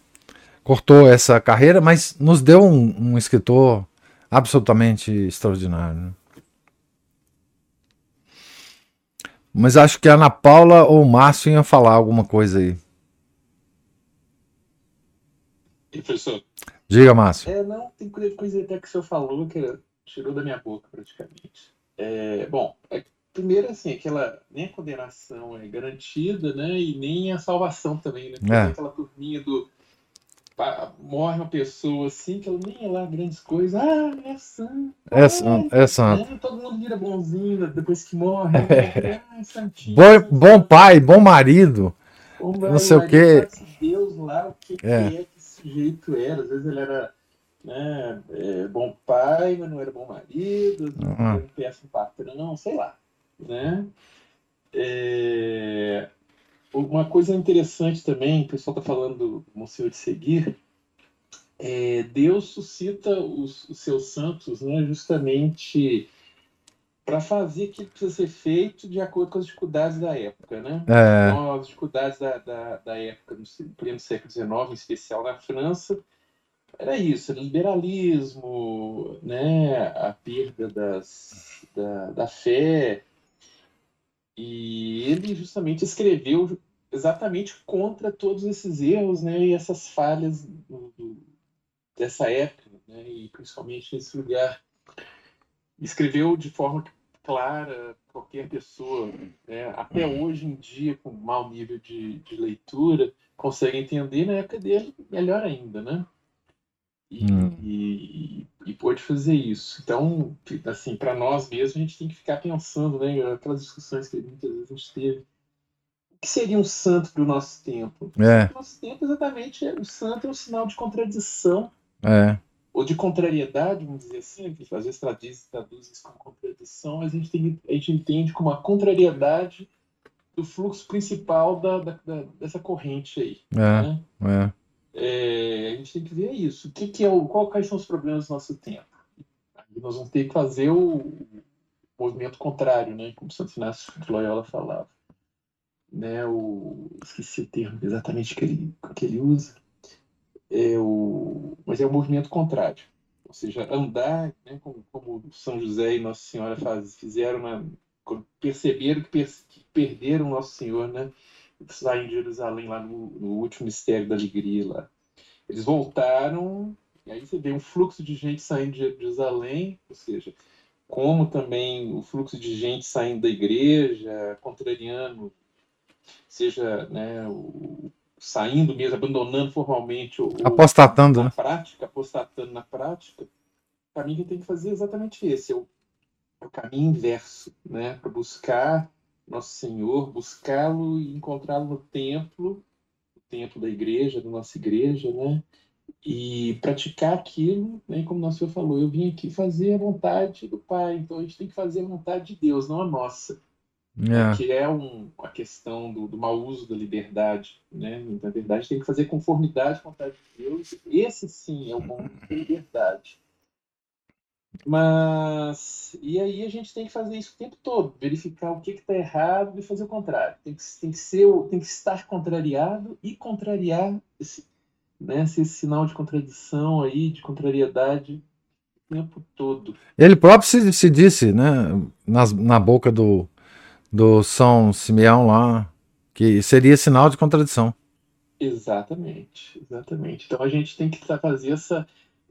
cortou essa carreira, mas nos deu um, um escritor absolutamente extraordinário. Né? Mas acho que a Ana Paula ou o Márcio iam falar alguma coisa aí. Professor. Diga, Márcio. É, não, tem coisa até que o senhor falou que tirou da minha boca praticamente. É, bom, é, primeiro assim, aquela nem a condenação é garantida, né? E nem a salvação também, né? É. Aquela turminha do morre uma pessoa assim que ela nem é lá grandes coisas. Ah, é santo. É, é, é santo. Né? Todo mundo vira bonzinho depois que morre. Né? Ah, é bom, bom pai, bom marido. Bom não sei o quê. Deus lá, o que é. que, é que esse sujeito era. Às vezes ele era né, é, bom pai, mas não era bom marido, uhum. era um péssimo patrão, sei lá. Né? É, uma coisa interessante também, o pessoal está falando do Monsenhor de Seguir, é, Deus suscita os, os, seus santos né, justamente para fazer o que precisa ser feito de acordo com as dificuldades da época. Né? É. Então, as dificuldades da, da, da época, no pleno século XIX, em especial na França, era isso, liberalismo, né, a perda das, da, da fé, e ele justamente escreveu exatamente contra todos esses erros né, e essas falhas do, do, dessa época, né, e principalmente nesse lugar. Escreveu de forma clara, qualquer pessoa, né, até hoje em dia, com mau nível de, de leitura, consegue entender, na época dele, melhor ainda, né? E, hum. e, e, pôde fazer isso. Então, assim, para nós mesmos, a gente tem que ficar pensando, né? Aquelas discussões que muitas vezes a gente teve. O que seria um santo para o nosso tempo? É. O nosso tempo, exatamente, o santo é um sinal de contradição. É. Ou de contrariedade, vamos dizer assim, que às vezes traduz, traduz isso como contradição, mas a gente, tem, a gente entende como a contrariedade do fluxo principal da, da, da dessa corrente aí. É, né? é. É, a gente tem que ver isso. O que, que é o, qual, quais são os problemas do nosso tempo? Aí nós vamos ter que fazer o movimento contrário, né? Como Santo Inácio de Loyola falava. Né, o, esqueci o termo exatamente que ele, que ele usa. É o, mas é o movimento contrário. Ou seja, andar, né, como, como São José e Nossa Senhora faz, fizeram, na, perceberam que, per, que perderam Nosso Senhor, né? Saem de Jerusalém lá no, no, último mistério da alegria lá. Eles voltaram, e aí você vê um fluxo de gente saindo de Jerusalém, ou seja, como também o fluxo de gente saindo da igreja, contrariando, seja né, o, saindo mesmo, abandonando formalmente o, apostatando, na né? prática, apostatando na prática, o caminho que tem que fazer é exatamente esse, é o, é o caminho inverso, né, para buscar nosso Senhor, buscá-lo e encontrá-lo no templo, o templo da igreja, da nossa igreja, né? E praticar aquilo, né? como nosso Senhor falou, eu vim aqui fazer a vontade do Pai, então a gente tem que fazer a vontade de Deus, não a nossa. É. que é um, a questão do, do mau uso da liberdade. Né? Na verdade, tem que fazer conformidade com a vontade de Deus. Esse sim é o bom da liberdade. Mas, e aí a gente tem que fazer isso o tempo todo, verificar o que está errado e fazer o contrário. Tem que, tem que, ser, tem que estar contrariado e contrariar esse, né, esse sinal de contradição aí, de contrariedade o tempo todo. Ele próprio se, se disse, né, nas, na boca do, do São Simeão lá, que seria sinal de contradição. Exatamente, exatamente. Então a gente tem que fazer essa,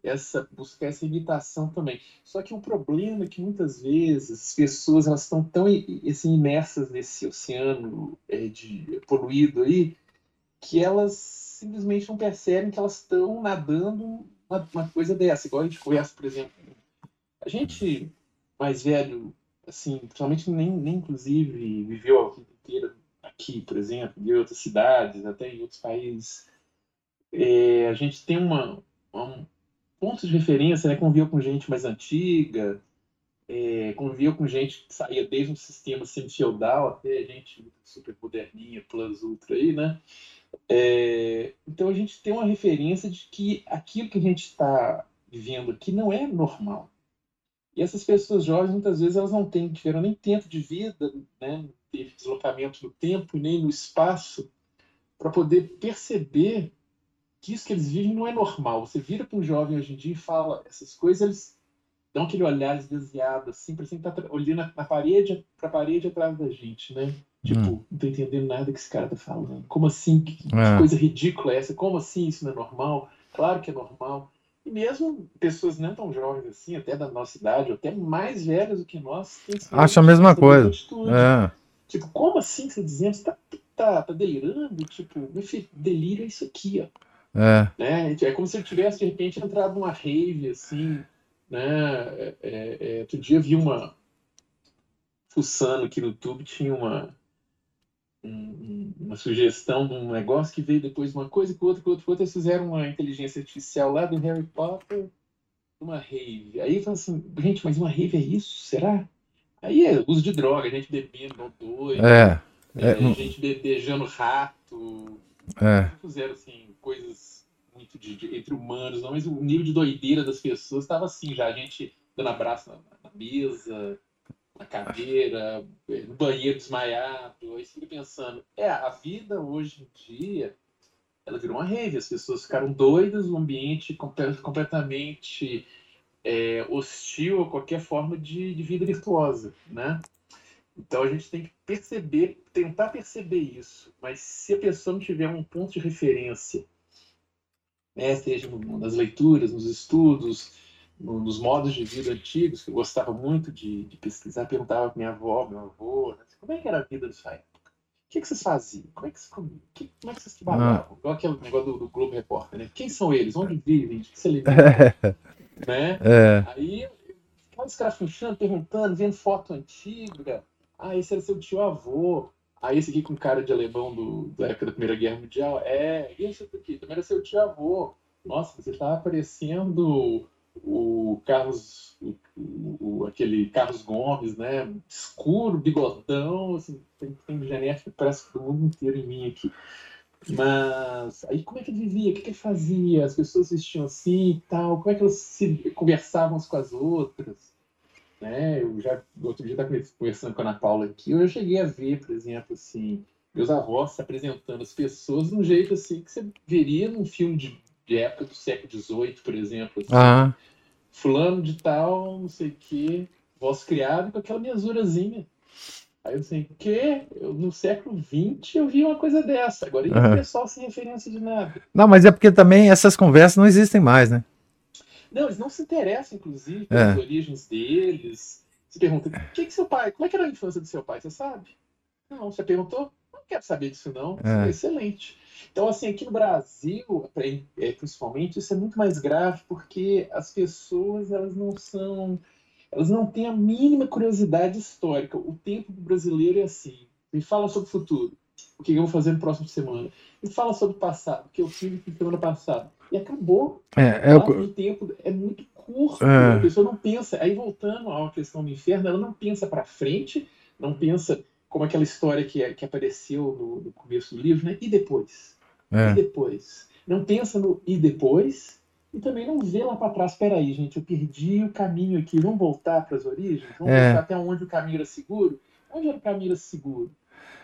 essa buscar essa imitação também. Só que o problema é que muitas vezes as pessoas elas estão tão assim, imersas nesse oceano é, de poluído aí que elas simplesmente não percebem que elas estão nadando uma, uma coisa dessa. Igual a gente conhece, por exemplo, a gente mais velho, assim, principalmente nem, nem inclusive viveu a vida inteira aqui, por exemplo, em outras cidades, até em outros países. É, a gente tem uma, uma pontos de referência, né? Conviveu com gente mais antiga, é, conviveu com gente que saía desde um sistema semi-feudal até gente super moderninha, plus ultra aí, né? É, então a gente tem uma referência de que aquilo que a gente está vivendo aqui não é normal. E essas pessoas jovens, muitas vezes, elas não têm, tiveram nem tempo de vida, né? não teve deslocamento no tempo nem no espaço para poder perceber que isso que eles vivem não é normal. Você vira para um jovem hoje em dia e fala essas coisas, eles dão aquele olhar desviado, assim, parece que tá olhando na, parede, para a parede atrás da gente, né? Tipo, hum. não tô entendendo nada que esse cara tá falando. Como assim? Que, que é. coisa ridícula é essa? Como assim isso não é normal? Claro que é normal. E mesmo pessoas não tão jovens assim, até da nossa idade, ou até mais velhas do que nós, acha a mesma coisa. É. Tipo, como assim você dizendo? Você tá, tá, tá delirando? Tipo, meu filho, delírio é isso aqui, ó. É. Né? É como se ele tivesse, de repente, entrado numa rave, assim, né? É, é, é, outro dia vi uma... Fuçando aqui no YouTube, tinha uma, um, uma sugestão de um negócio que veio depois uma coisa com outra, com outra, com outra. Eles fizeram uma inteligência artificial lá do Harry Potter, uma rave. Aí eu assim, gente, mas uma rave é isso? Será? Aí é uso de droga, gente bebendo, doido, é, é, é, gente beijando rato. É. Fizeram assim, coisas muito de, de, entre humanos, não, mas o nível de doideira das pessoas estava assim já, a gente dando abraço na, na, mesa, na cadeira, no banheiro desmaiado, aí fica pensando, é, a vida hoje em dia, ela virou uma rave, as pessoas ficaram doidas, um ambiente completamente é, hostil a qualquer forma de, de vida virtuosa, né? Então a gente tem que perceber, tentar perceber isso. Mas se a pessoa não tiver um ponto de referência né, seja nas leituras, nos estudos, no, nos modos de vida antigos, que eu gostava muito de, de pesquisar, perguntava para minha avó, meu avô, né, como é que era a vida dessa época? O que, que vocês faziam? Como é que vocês comiam? Que, como é que vocês trabalhavam? Ah. Igual aquele negócio do, do, Globo Repórter, né? Quem são eles? Onde vivem? De que se alimentam? né? É. Aí, ficava escrafunchando, perguntando, vendo foto antiga. Ah, esse era seu tio avô. Ah, esse aqui com cara de alemão do, da época da Primeira Guerra Mundial. É, esse aqui também era seu tio avô. Nossa, você tá parecendo o Carlos, o, o, aquele Carlos Gomes, né? Escuro, bigodão, assim, tem, tem genética parece do mundo inteiro em mim aqui. Mas aí como é que ele vivia? O que, que ele fazia? As pessoas vestiam assim e tal? Como é que elas se conversavam com as outras? Né? Eu já, outro dia estava conversando com a Ana Paula aqui, eu cheguei a ver, por exemplo, assim, meus avós se apresentando as pessoas de um jeito assim que você veria num filme de, de época do século XVIII, por exemplo. Assim, ah. Fulano de tal, não sei o quê, voz criada com aquela mesurazinha. Aí eu sei que no século XX eu vi uma coisa dessa. Agora, e uhum. o pessoal sem referência de nada? Não, mas é porque também essas conversas não existem mais, né? Não, eles não se interessam, inclusive, pelas é. origens deles. Se pergunta, o que, que seu pai, como é que era a infância do seu pai? Você sabe? Não, você perguntou? Não quero saber disso, não. É. é excelente. Então, assim, aqui no Brasil, é, principalmente, isso é muito mais grave porque as pessoas, elas não são, elas não têm a mínima curiosidade histórica. O tempo brasileiro é assim. Me fala sobre o futuro. O que eu vou fazer no próximo semana. Me fala sobre o passado. O que eu fiz na semana passada e acabou. É, é o tempo é muito curto. É. A pessoa não pensa. Aí voltando à questão do inferno, ela não pensa para frente, não pensa como aquela história que, que apareceu no, no começo do livro, né? E depois? É. E depois? Não pensa no e depois e também não vê lá para trás. Espera aí, gente, eu perdi o caminho aqui. Vamos voltar para as origens? Vamos é. voltar até onde o caminho era seguro? Onde era o caminho era seguro?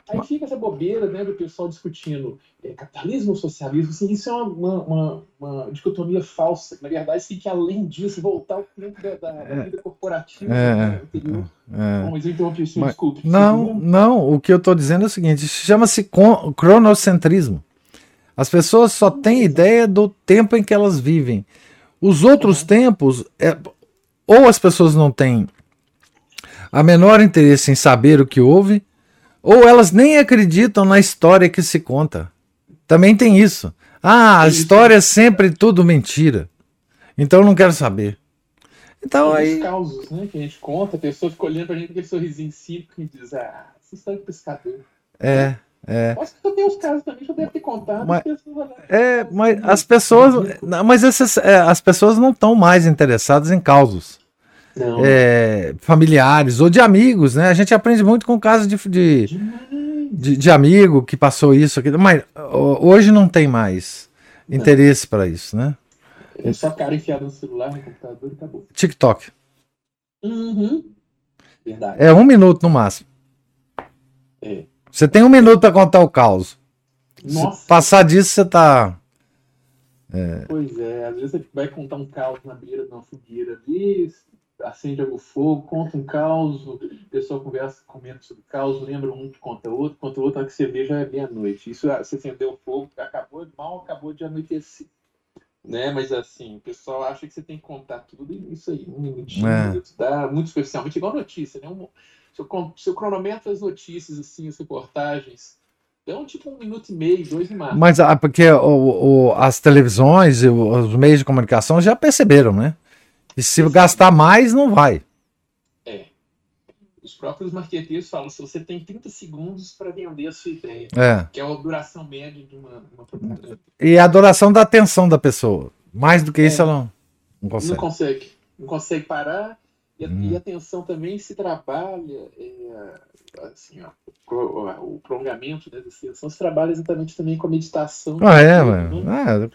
Aí fica essa bobeira né, do pessoal discutindo é, capitalismo ou socialismo. Assim, isso é uma, uma, uma, dicotomia falsa. Na verdade, tem que, além disso, voltar ao tempo da, da, da vida corporativa é, né, anterior. É, Bom, mas eu interrompi, senhor, desculpe. Não, não, o que eu estou dizendo é o seguinte: chama-se cronocentrismo. As pessoas só têm ideia do tempo em que elas vivem. Os outros uhum. tempos, é, ou as pessoas não têm a menor interesse em saber o que houve, ou elas nem acreditam na história que se conta. Também tem isso. Ah, a história é sempre tudo mentira. Então eu não quero saber. Então aí. Os causos, né, que a gente conta, a pessoa fica olhando pra gente com aquele sorrisinho cínico e diz: Ah, essa história de pescador. É. É. Acho que tem os casos também, já deve ter contado. Mas, é, mas as pessoas. Mas essas, é, as pessoas não estão mais interessadas em causos é, familiares ou de amigos, né? A gente aprende muito com casos de, de, de, de amigo que passou isso aqui, mas hoje não tem mais interesse para isso, né? É só cara enfiado no celular, no computador e acabou. TikTok. Uhum. Verdade. É um minuto no máximo. É. Você tem um minuto para contar o caos. Nossa. Se passar disso, você tá. É... Pois é, às vezes você vai contar um caos na beira de uma fogueira ali, acende o fogo, conta um caos, o pessoal conversa, comenta sobre caos, lembra um que conta outro, conta outro, na que você vê já é meia-noite. Isso ah, você acendeu o fogo, acabou, mal acabou de anoitecer. Né? Mas assim, o pessoal acha que você tem que contar tudo isso aí, um minutinho, é. dá, muito especialmente igual notícia, né? Um, se, eu, se eu cronometro as notícias, assim, as reportagens, dão tipo um minuto e meio, dois e mais. Mas ah, porque o, o, as televisões e os meios de comunicação já perceberam, né? E se gastar mais, não vai. É. Os próprios marqueteiros falam: se você tem 30 segundos para vender a sua ideia, é. que é a duração média de uma, uma propaganda. E a duração da atenção da pessoa. Mais do que é. isso, ela não, não consegue. Não consegue. Não consegue parar. E a, hum. e a atenção também se trabalha. É, assim, ó, o, prolongamento né, da atenção se trabalha exatamente também com a meditação. Ah, é, mano. Né?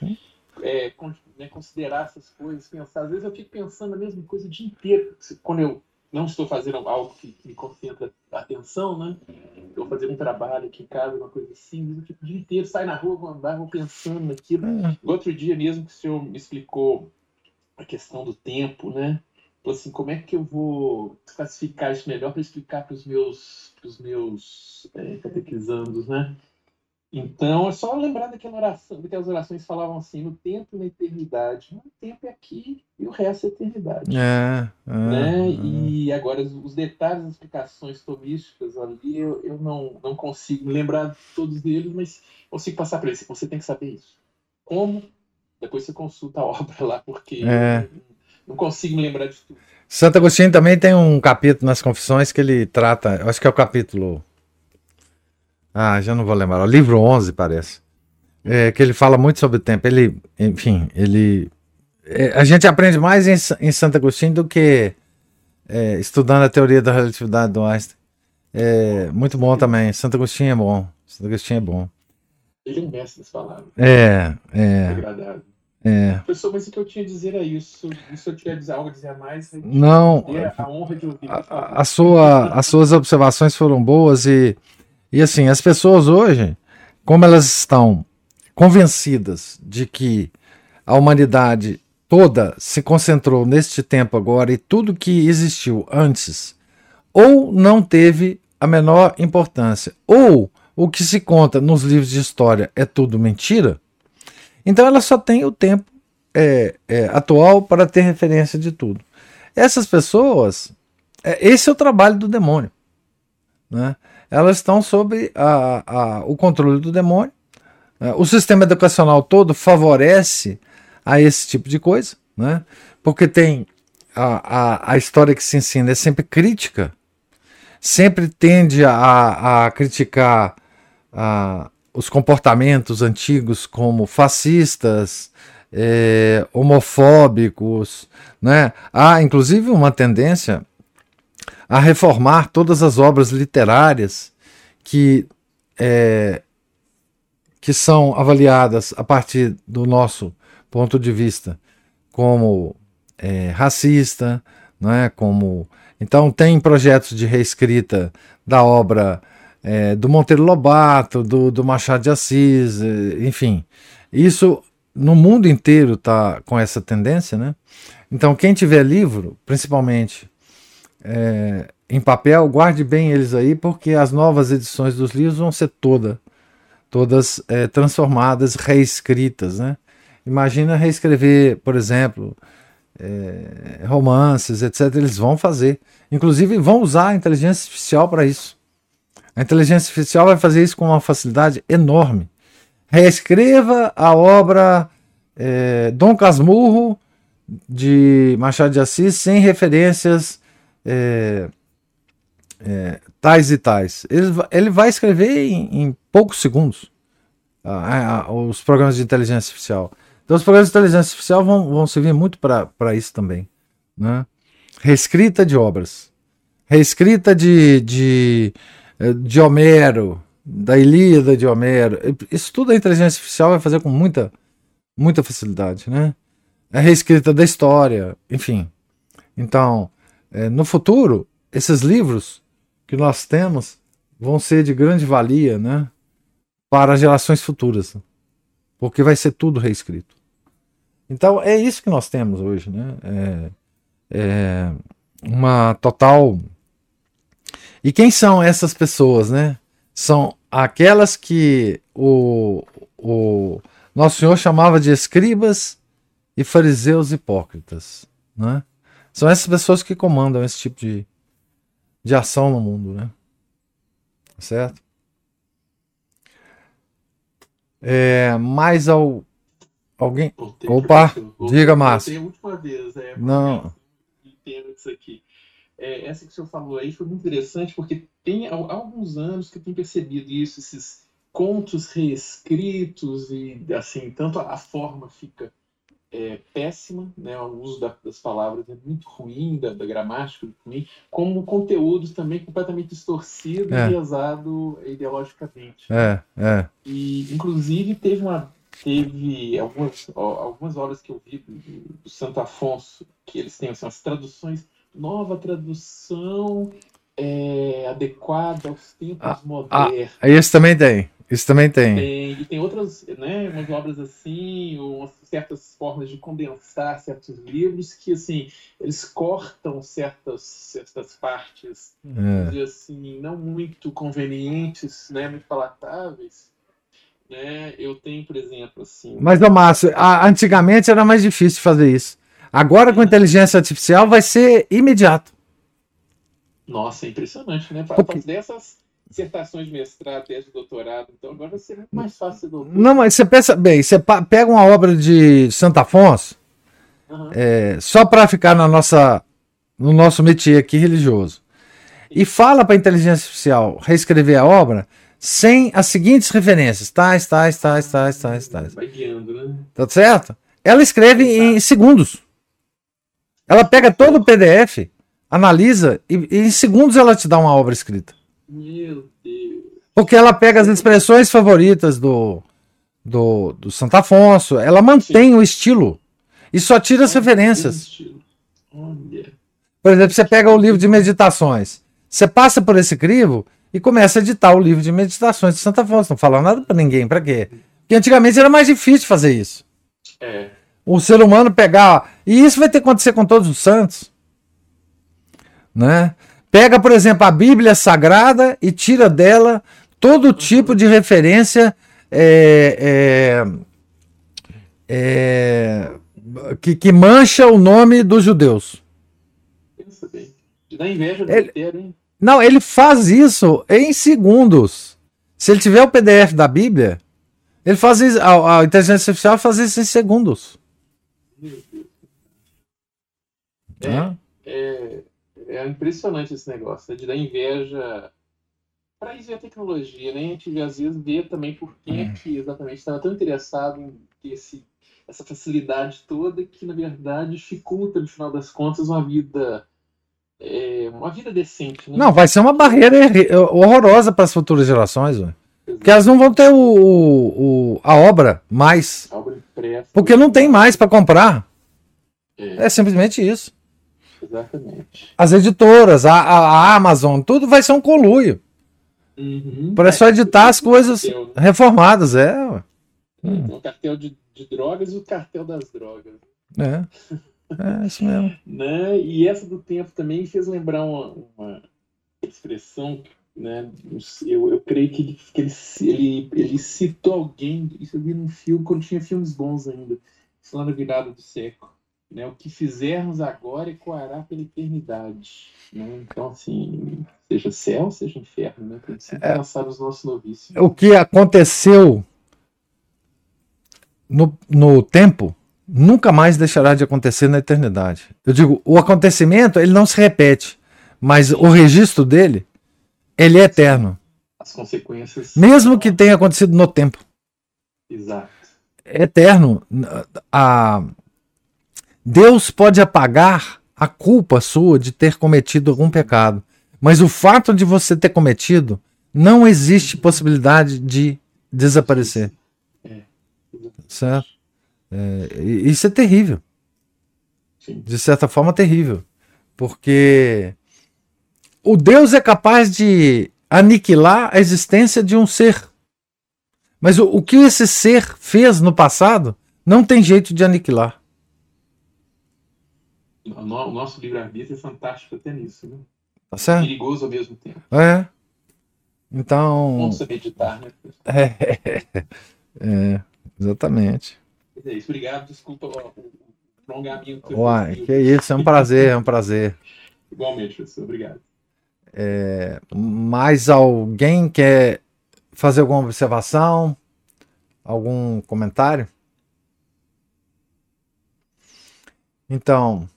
É, é né, considerar essas coisas, pensar. Às vezes eu fico pensando a mesma coisa o dia inteiro. Quando eu não estou fazendo algo que, me concentra a atenção, né? Eu vou fazer um trabalho aqui em casa, uma coisa assim, eu fico o dia inteiro, sai na rua, vou andar, vou pensando naquilo. Hum. Outro dia mesmo que o senhor me explicou a questão do tempo, né? Assim, como é que eu vou classificar isso melhor para explicar para os meus, pros meus é, catequizandos, né? Então, é só lembrar daquela oração, daquelas orações que falavam assim, no tempo e na eternidade. O tempo é aqui e o resto é eternidade. É, é, né? É. E agora, os detalhes, as explicações tomísticas ali, eu, eu não, não consigo lembrar todos eles, mas consigo passar para eles. Você tem que saber isso. Como? Depois você consulta a obra lá, porque é. não consigo me lembrar de tudo. Santo Agostinho também tem um capítulo nas Confissões que ele trata, acho que é o capítulo ah, já não vou lembrar. O livro 11, parece. É, que ele fala muito sobre o tempo. Ele, enfim, ele. É, a gente aprende mais em, em Santo Agostinho do que é, estudando a teoria da relatividade do Einstein. É muito bom também. Santo Agostinho é bom. Santo Agostinho é bom. Ele é mestre das palavras. É, é. Agradável. É. Professor, mas o que eu tinha a dizer é isso. E se eu tiver algo a dizer a mais, não. A honra de ouvir. A, a sua, as suas observações foram boas e e assim, as pessoas hoje, como elas estão convencidas de que a humanidade toda se concentrou neste tempo agora e tudo que existiu antes ou não teve a menor importância, ou o que se conta nos livros de história é tudo mentira, então ela só tem o tempo é, é, atual para ter referência de tudo. Essas pessoas, é, esse é o trabalho do demônio. Né? Elas estão sob a, a, o controle do demônio. Né? O sistema educacional todo favorece a esse tipo de coisa, né? porque tem a, a, a história que se ensina é sempre crítica, sempre tende a, a criticar a, os comportamentos antigos como fascistas, é, homofóbicos, né? Há inclusive uma tendência a reformar todas as obras literárias que, é, que são avaliadas a partir do nosso ponto de vista como é, racista, não é? Como então tem projetos de reescrita da obra é, do Monteiro Lobato, do, do Machado de Assis, é, enfim, isso no mundo inteiro está com essa tendência, né? Então quem tiver livro, principalmente é, em papel, guarde bem eles aí, porque as novas edições dos livros vão ser toda, todas é, transformadas, reescritas, né? Imagina reescrever, por exemplo, é, romances, etc. Eles vão fazer. Inclusive, vão usar a inteligência artificial para isso. A inteligência artificial vai fazer isso com uma facilidade enorme. Reescreva a obra é, Dom Casmurro de Machado de Assis sem referências é, é, tais e tais. Ele, ele vai escrever em, em poucos segundos os programas de inteligência artificial. Então, os programas de inteligência artificial vão, vão servir muito para isso também. Né? Reescrita de obras, reescrita de, de, de Homero, da Ilíada de Homero. Isso tudo a inteligência artificial vai fazer com muita, muita facilidade. Né? A reescrita da história, enfim. Então, é, no futuro, esses livros que nós temos vão ser de grande valia né, para gerações futuras, porque vai ser tudo reescrito. Então é isso que nós temos hoje, né? É, é uma total. E quem são essas pessoas, né? São aquelas que o, o Nosso Senhor chamava de escribas e fariseus hipócritas, né? São essas pessoas que comandam esse tipo de, de ação no mundo, né? Certo? É, mais ao, Alguém. Opa, diga, Márcio. última vez, é, Não. Isso aqui. É, essa que o senhor falou aí foi muito interessante, porque tem há alguns anos que eu tenho percebido isso, esses contos reescritos e assim, tanto a, forma fica é, péssima, né, o uso da, das palavras é muito ruim, da, da gramática é ruim, como o conteúdo também completamente distorcido é. e pesado ideologicamente. É, é. E, inclusive, teve uma teve algumas, algumas obras que eu vi do, do Santo Afonso, que eles têm assim, as traduções, nova tradução é, adequada aos tempos ah, ah modernos. Ah, isso também tem. Isso também tem. tem. E tem outras, né, umas obras assim, umas certas formas de condensar certos livros que, assim, eles cortam certas, certas partes, é. assim, não muito convenientes, né, muito palatáveis, né? Eu tenho, por exemplo, assim. Mas, ô Márcio, antigamente era mais difícil fazer isso. Agora, com inteligência artificial, vai ser imediato. Nossa, é impressionante, né? Para fazer essas dissertações de mestrado, tese de doutorado, então agora vai ser muito mais fácil. Do... Não, mas você pensa bem, você pega uma obra de Santo Afonso, uhum. é, só para ficar na nossa, no nosso métier aqui religioso, e fala para a inteligência artificial reescrever a obra, sem as seguintes referências: tais, tais, tais, tais, tais, tais. Vai guiando, né? Tá certo? Ela escreve em segundos. Ela pega todo o PDF, analisa e, e, em segundos ela te dá uma obra escrita. Meu Deus. Porque ela pega as expressões favoritas do, do, do Santo Afonso, ela mantém Sim. o estilo e só tira as referências. Olha. Por exemplo, você pega o livro de meditações, você passa por esse crivo, e começa a editar o livro de meditações de Santa Afonso. Não fala nada para ninguém, para quê? Porque antigamente era mais difícil fazer isso. É. O ser humano pegar. E isso vai ter que acontecer com todos os santos. Né? Pega, por exemplo, a Bíblia Sagrada e tira dela todo tipo de referência é, é, é, que, que, mancha o nome dos judeus. Pensa bem. Dá inveja do Ele... inteiro, hein? Não, ele faz isso em segundos. Se ele tiver o PDF da Bíblia, ele faz isso, a, a inteligência artificial faz isso em segundos. É, é, é impressionante esse negócio, né, de dar inveja para isso é a tecnologia, né? A gente às vezes vê também por quem é que exatamente estava tão interessado em ter esse, essa facilidade toda que, na verdade, dificulta, no final das contas, uma vida é, uma vida decente. Né? Não, vai ser uma barreira horrorosa para as futuras gerações, véio. porque elas não vão ter o, o, o a obra mais. A obra impressa. Porque não tem mais para comprar. É. é. simplesmente isso. Exatamente. As editoras, a, a, Amazon, tudo vai ser um conluio. Uhum. Para só editar as coisas cartel, né? reformadas, é. Hum. O cartel de, de, drogas e o cartel das drogas. É. É isso mesmo. né? E essa do tempo também fez lembrar uma, uma expressão, né? Eu, eu creio que, ele, que ele, ele, ele citou alguém, isso eu vi num filme, quando tinha filmes bons ainda, isso lá no virado do século. Né? O que fizermos agora ecoará pela eternidade. Né? Então, assim, seja céu, seja inferno, né? Tem que sempre é, pensar nos nossos novícios. O que aconteceu no, no tempo nunca mais deixará de acontecer na eternidade. Eu digo, o acontecimento ele não se repete, mas o registro dele ele é eterno. As consequências. Mesmo que tenha acontecido no tempo. Exato. É eterno. A, Deus pode apagar a culpa sua de ter cometido algum pecado, mas o fato de você ter cometido não existe possibilidade de desaparecer. É. Certo? É, isso é terrível. De certa forma, terrível. Porque o Deus é capaz de aniquilar a existência de um ser. Mas o, o que esse ser fez no passado não tem jeito de aniquilar. O nosso livre-arbítrio é fantástico até nisso, né? Tá certo? Perigoso ao mesmo tempo. É. Então. Vamos meditar, né? É, é, exatamente. É isso, obrigado. Desculpa o prolongamento. Uai, que isso, é um prazer, é um prazer. Igualmente, professor, obrigado. É, mais alguém quer fazer alguma observação? Algum comentário? Então,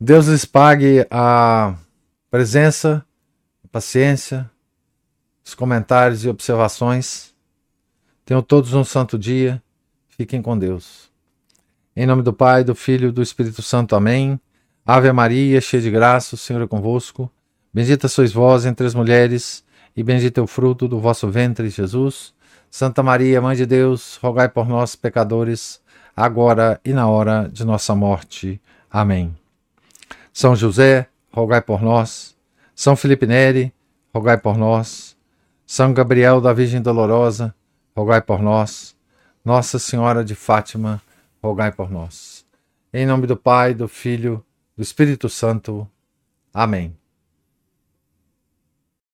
Deus lhes pague a presença, a paciência, os comentários e observações. Tenham todos um santo dia. Fiquem com Deus. Em nome do Pai, do Filho e do Espírito Santo. Amém. Ave Maria, cheia de graça, o Senhor é convosco. Bendita sois vós entre as mulheres, e bendito é o fruto do vosso ventre, Jesus. Santa Maria, Mãe de Deus, rogai por nós, pecadores, agora e na hora de nossa morte. Amém. São José, rogai por nós. São Felipe Neri, rogai por nós. São Gabriel da Virgem Dolorosa, rogai por nós. Nossa Senhora de Fátima, rogai por nós. Em nome do Pai, do Filho, do Espírito Santo. Amém.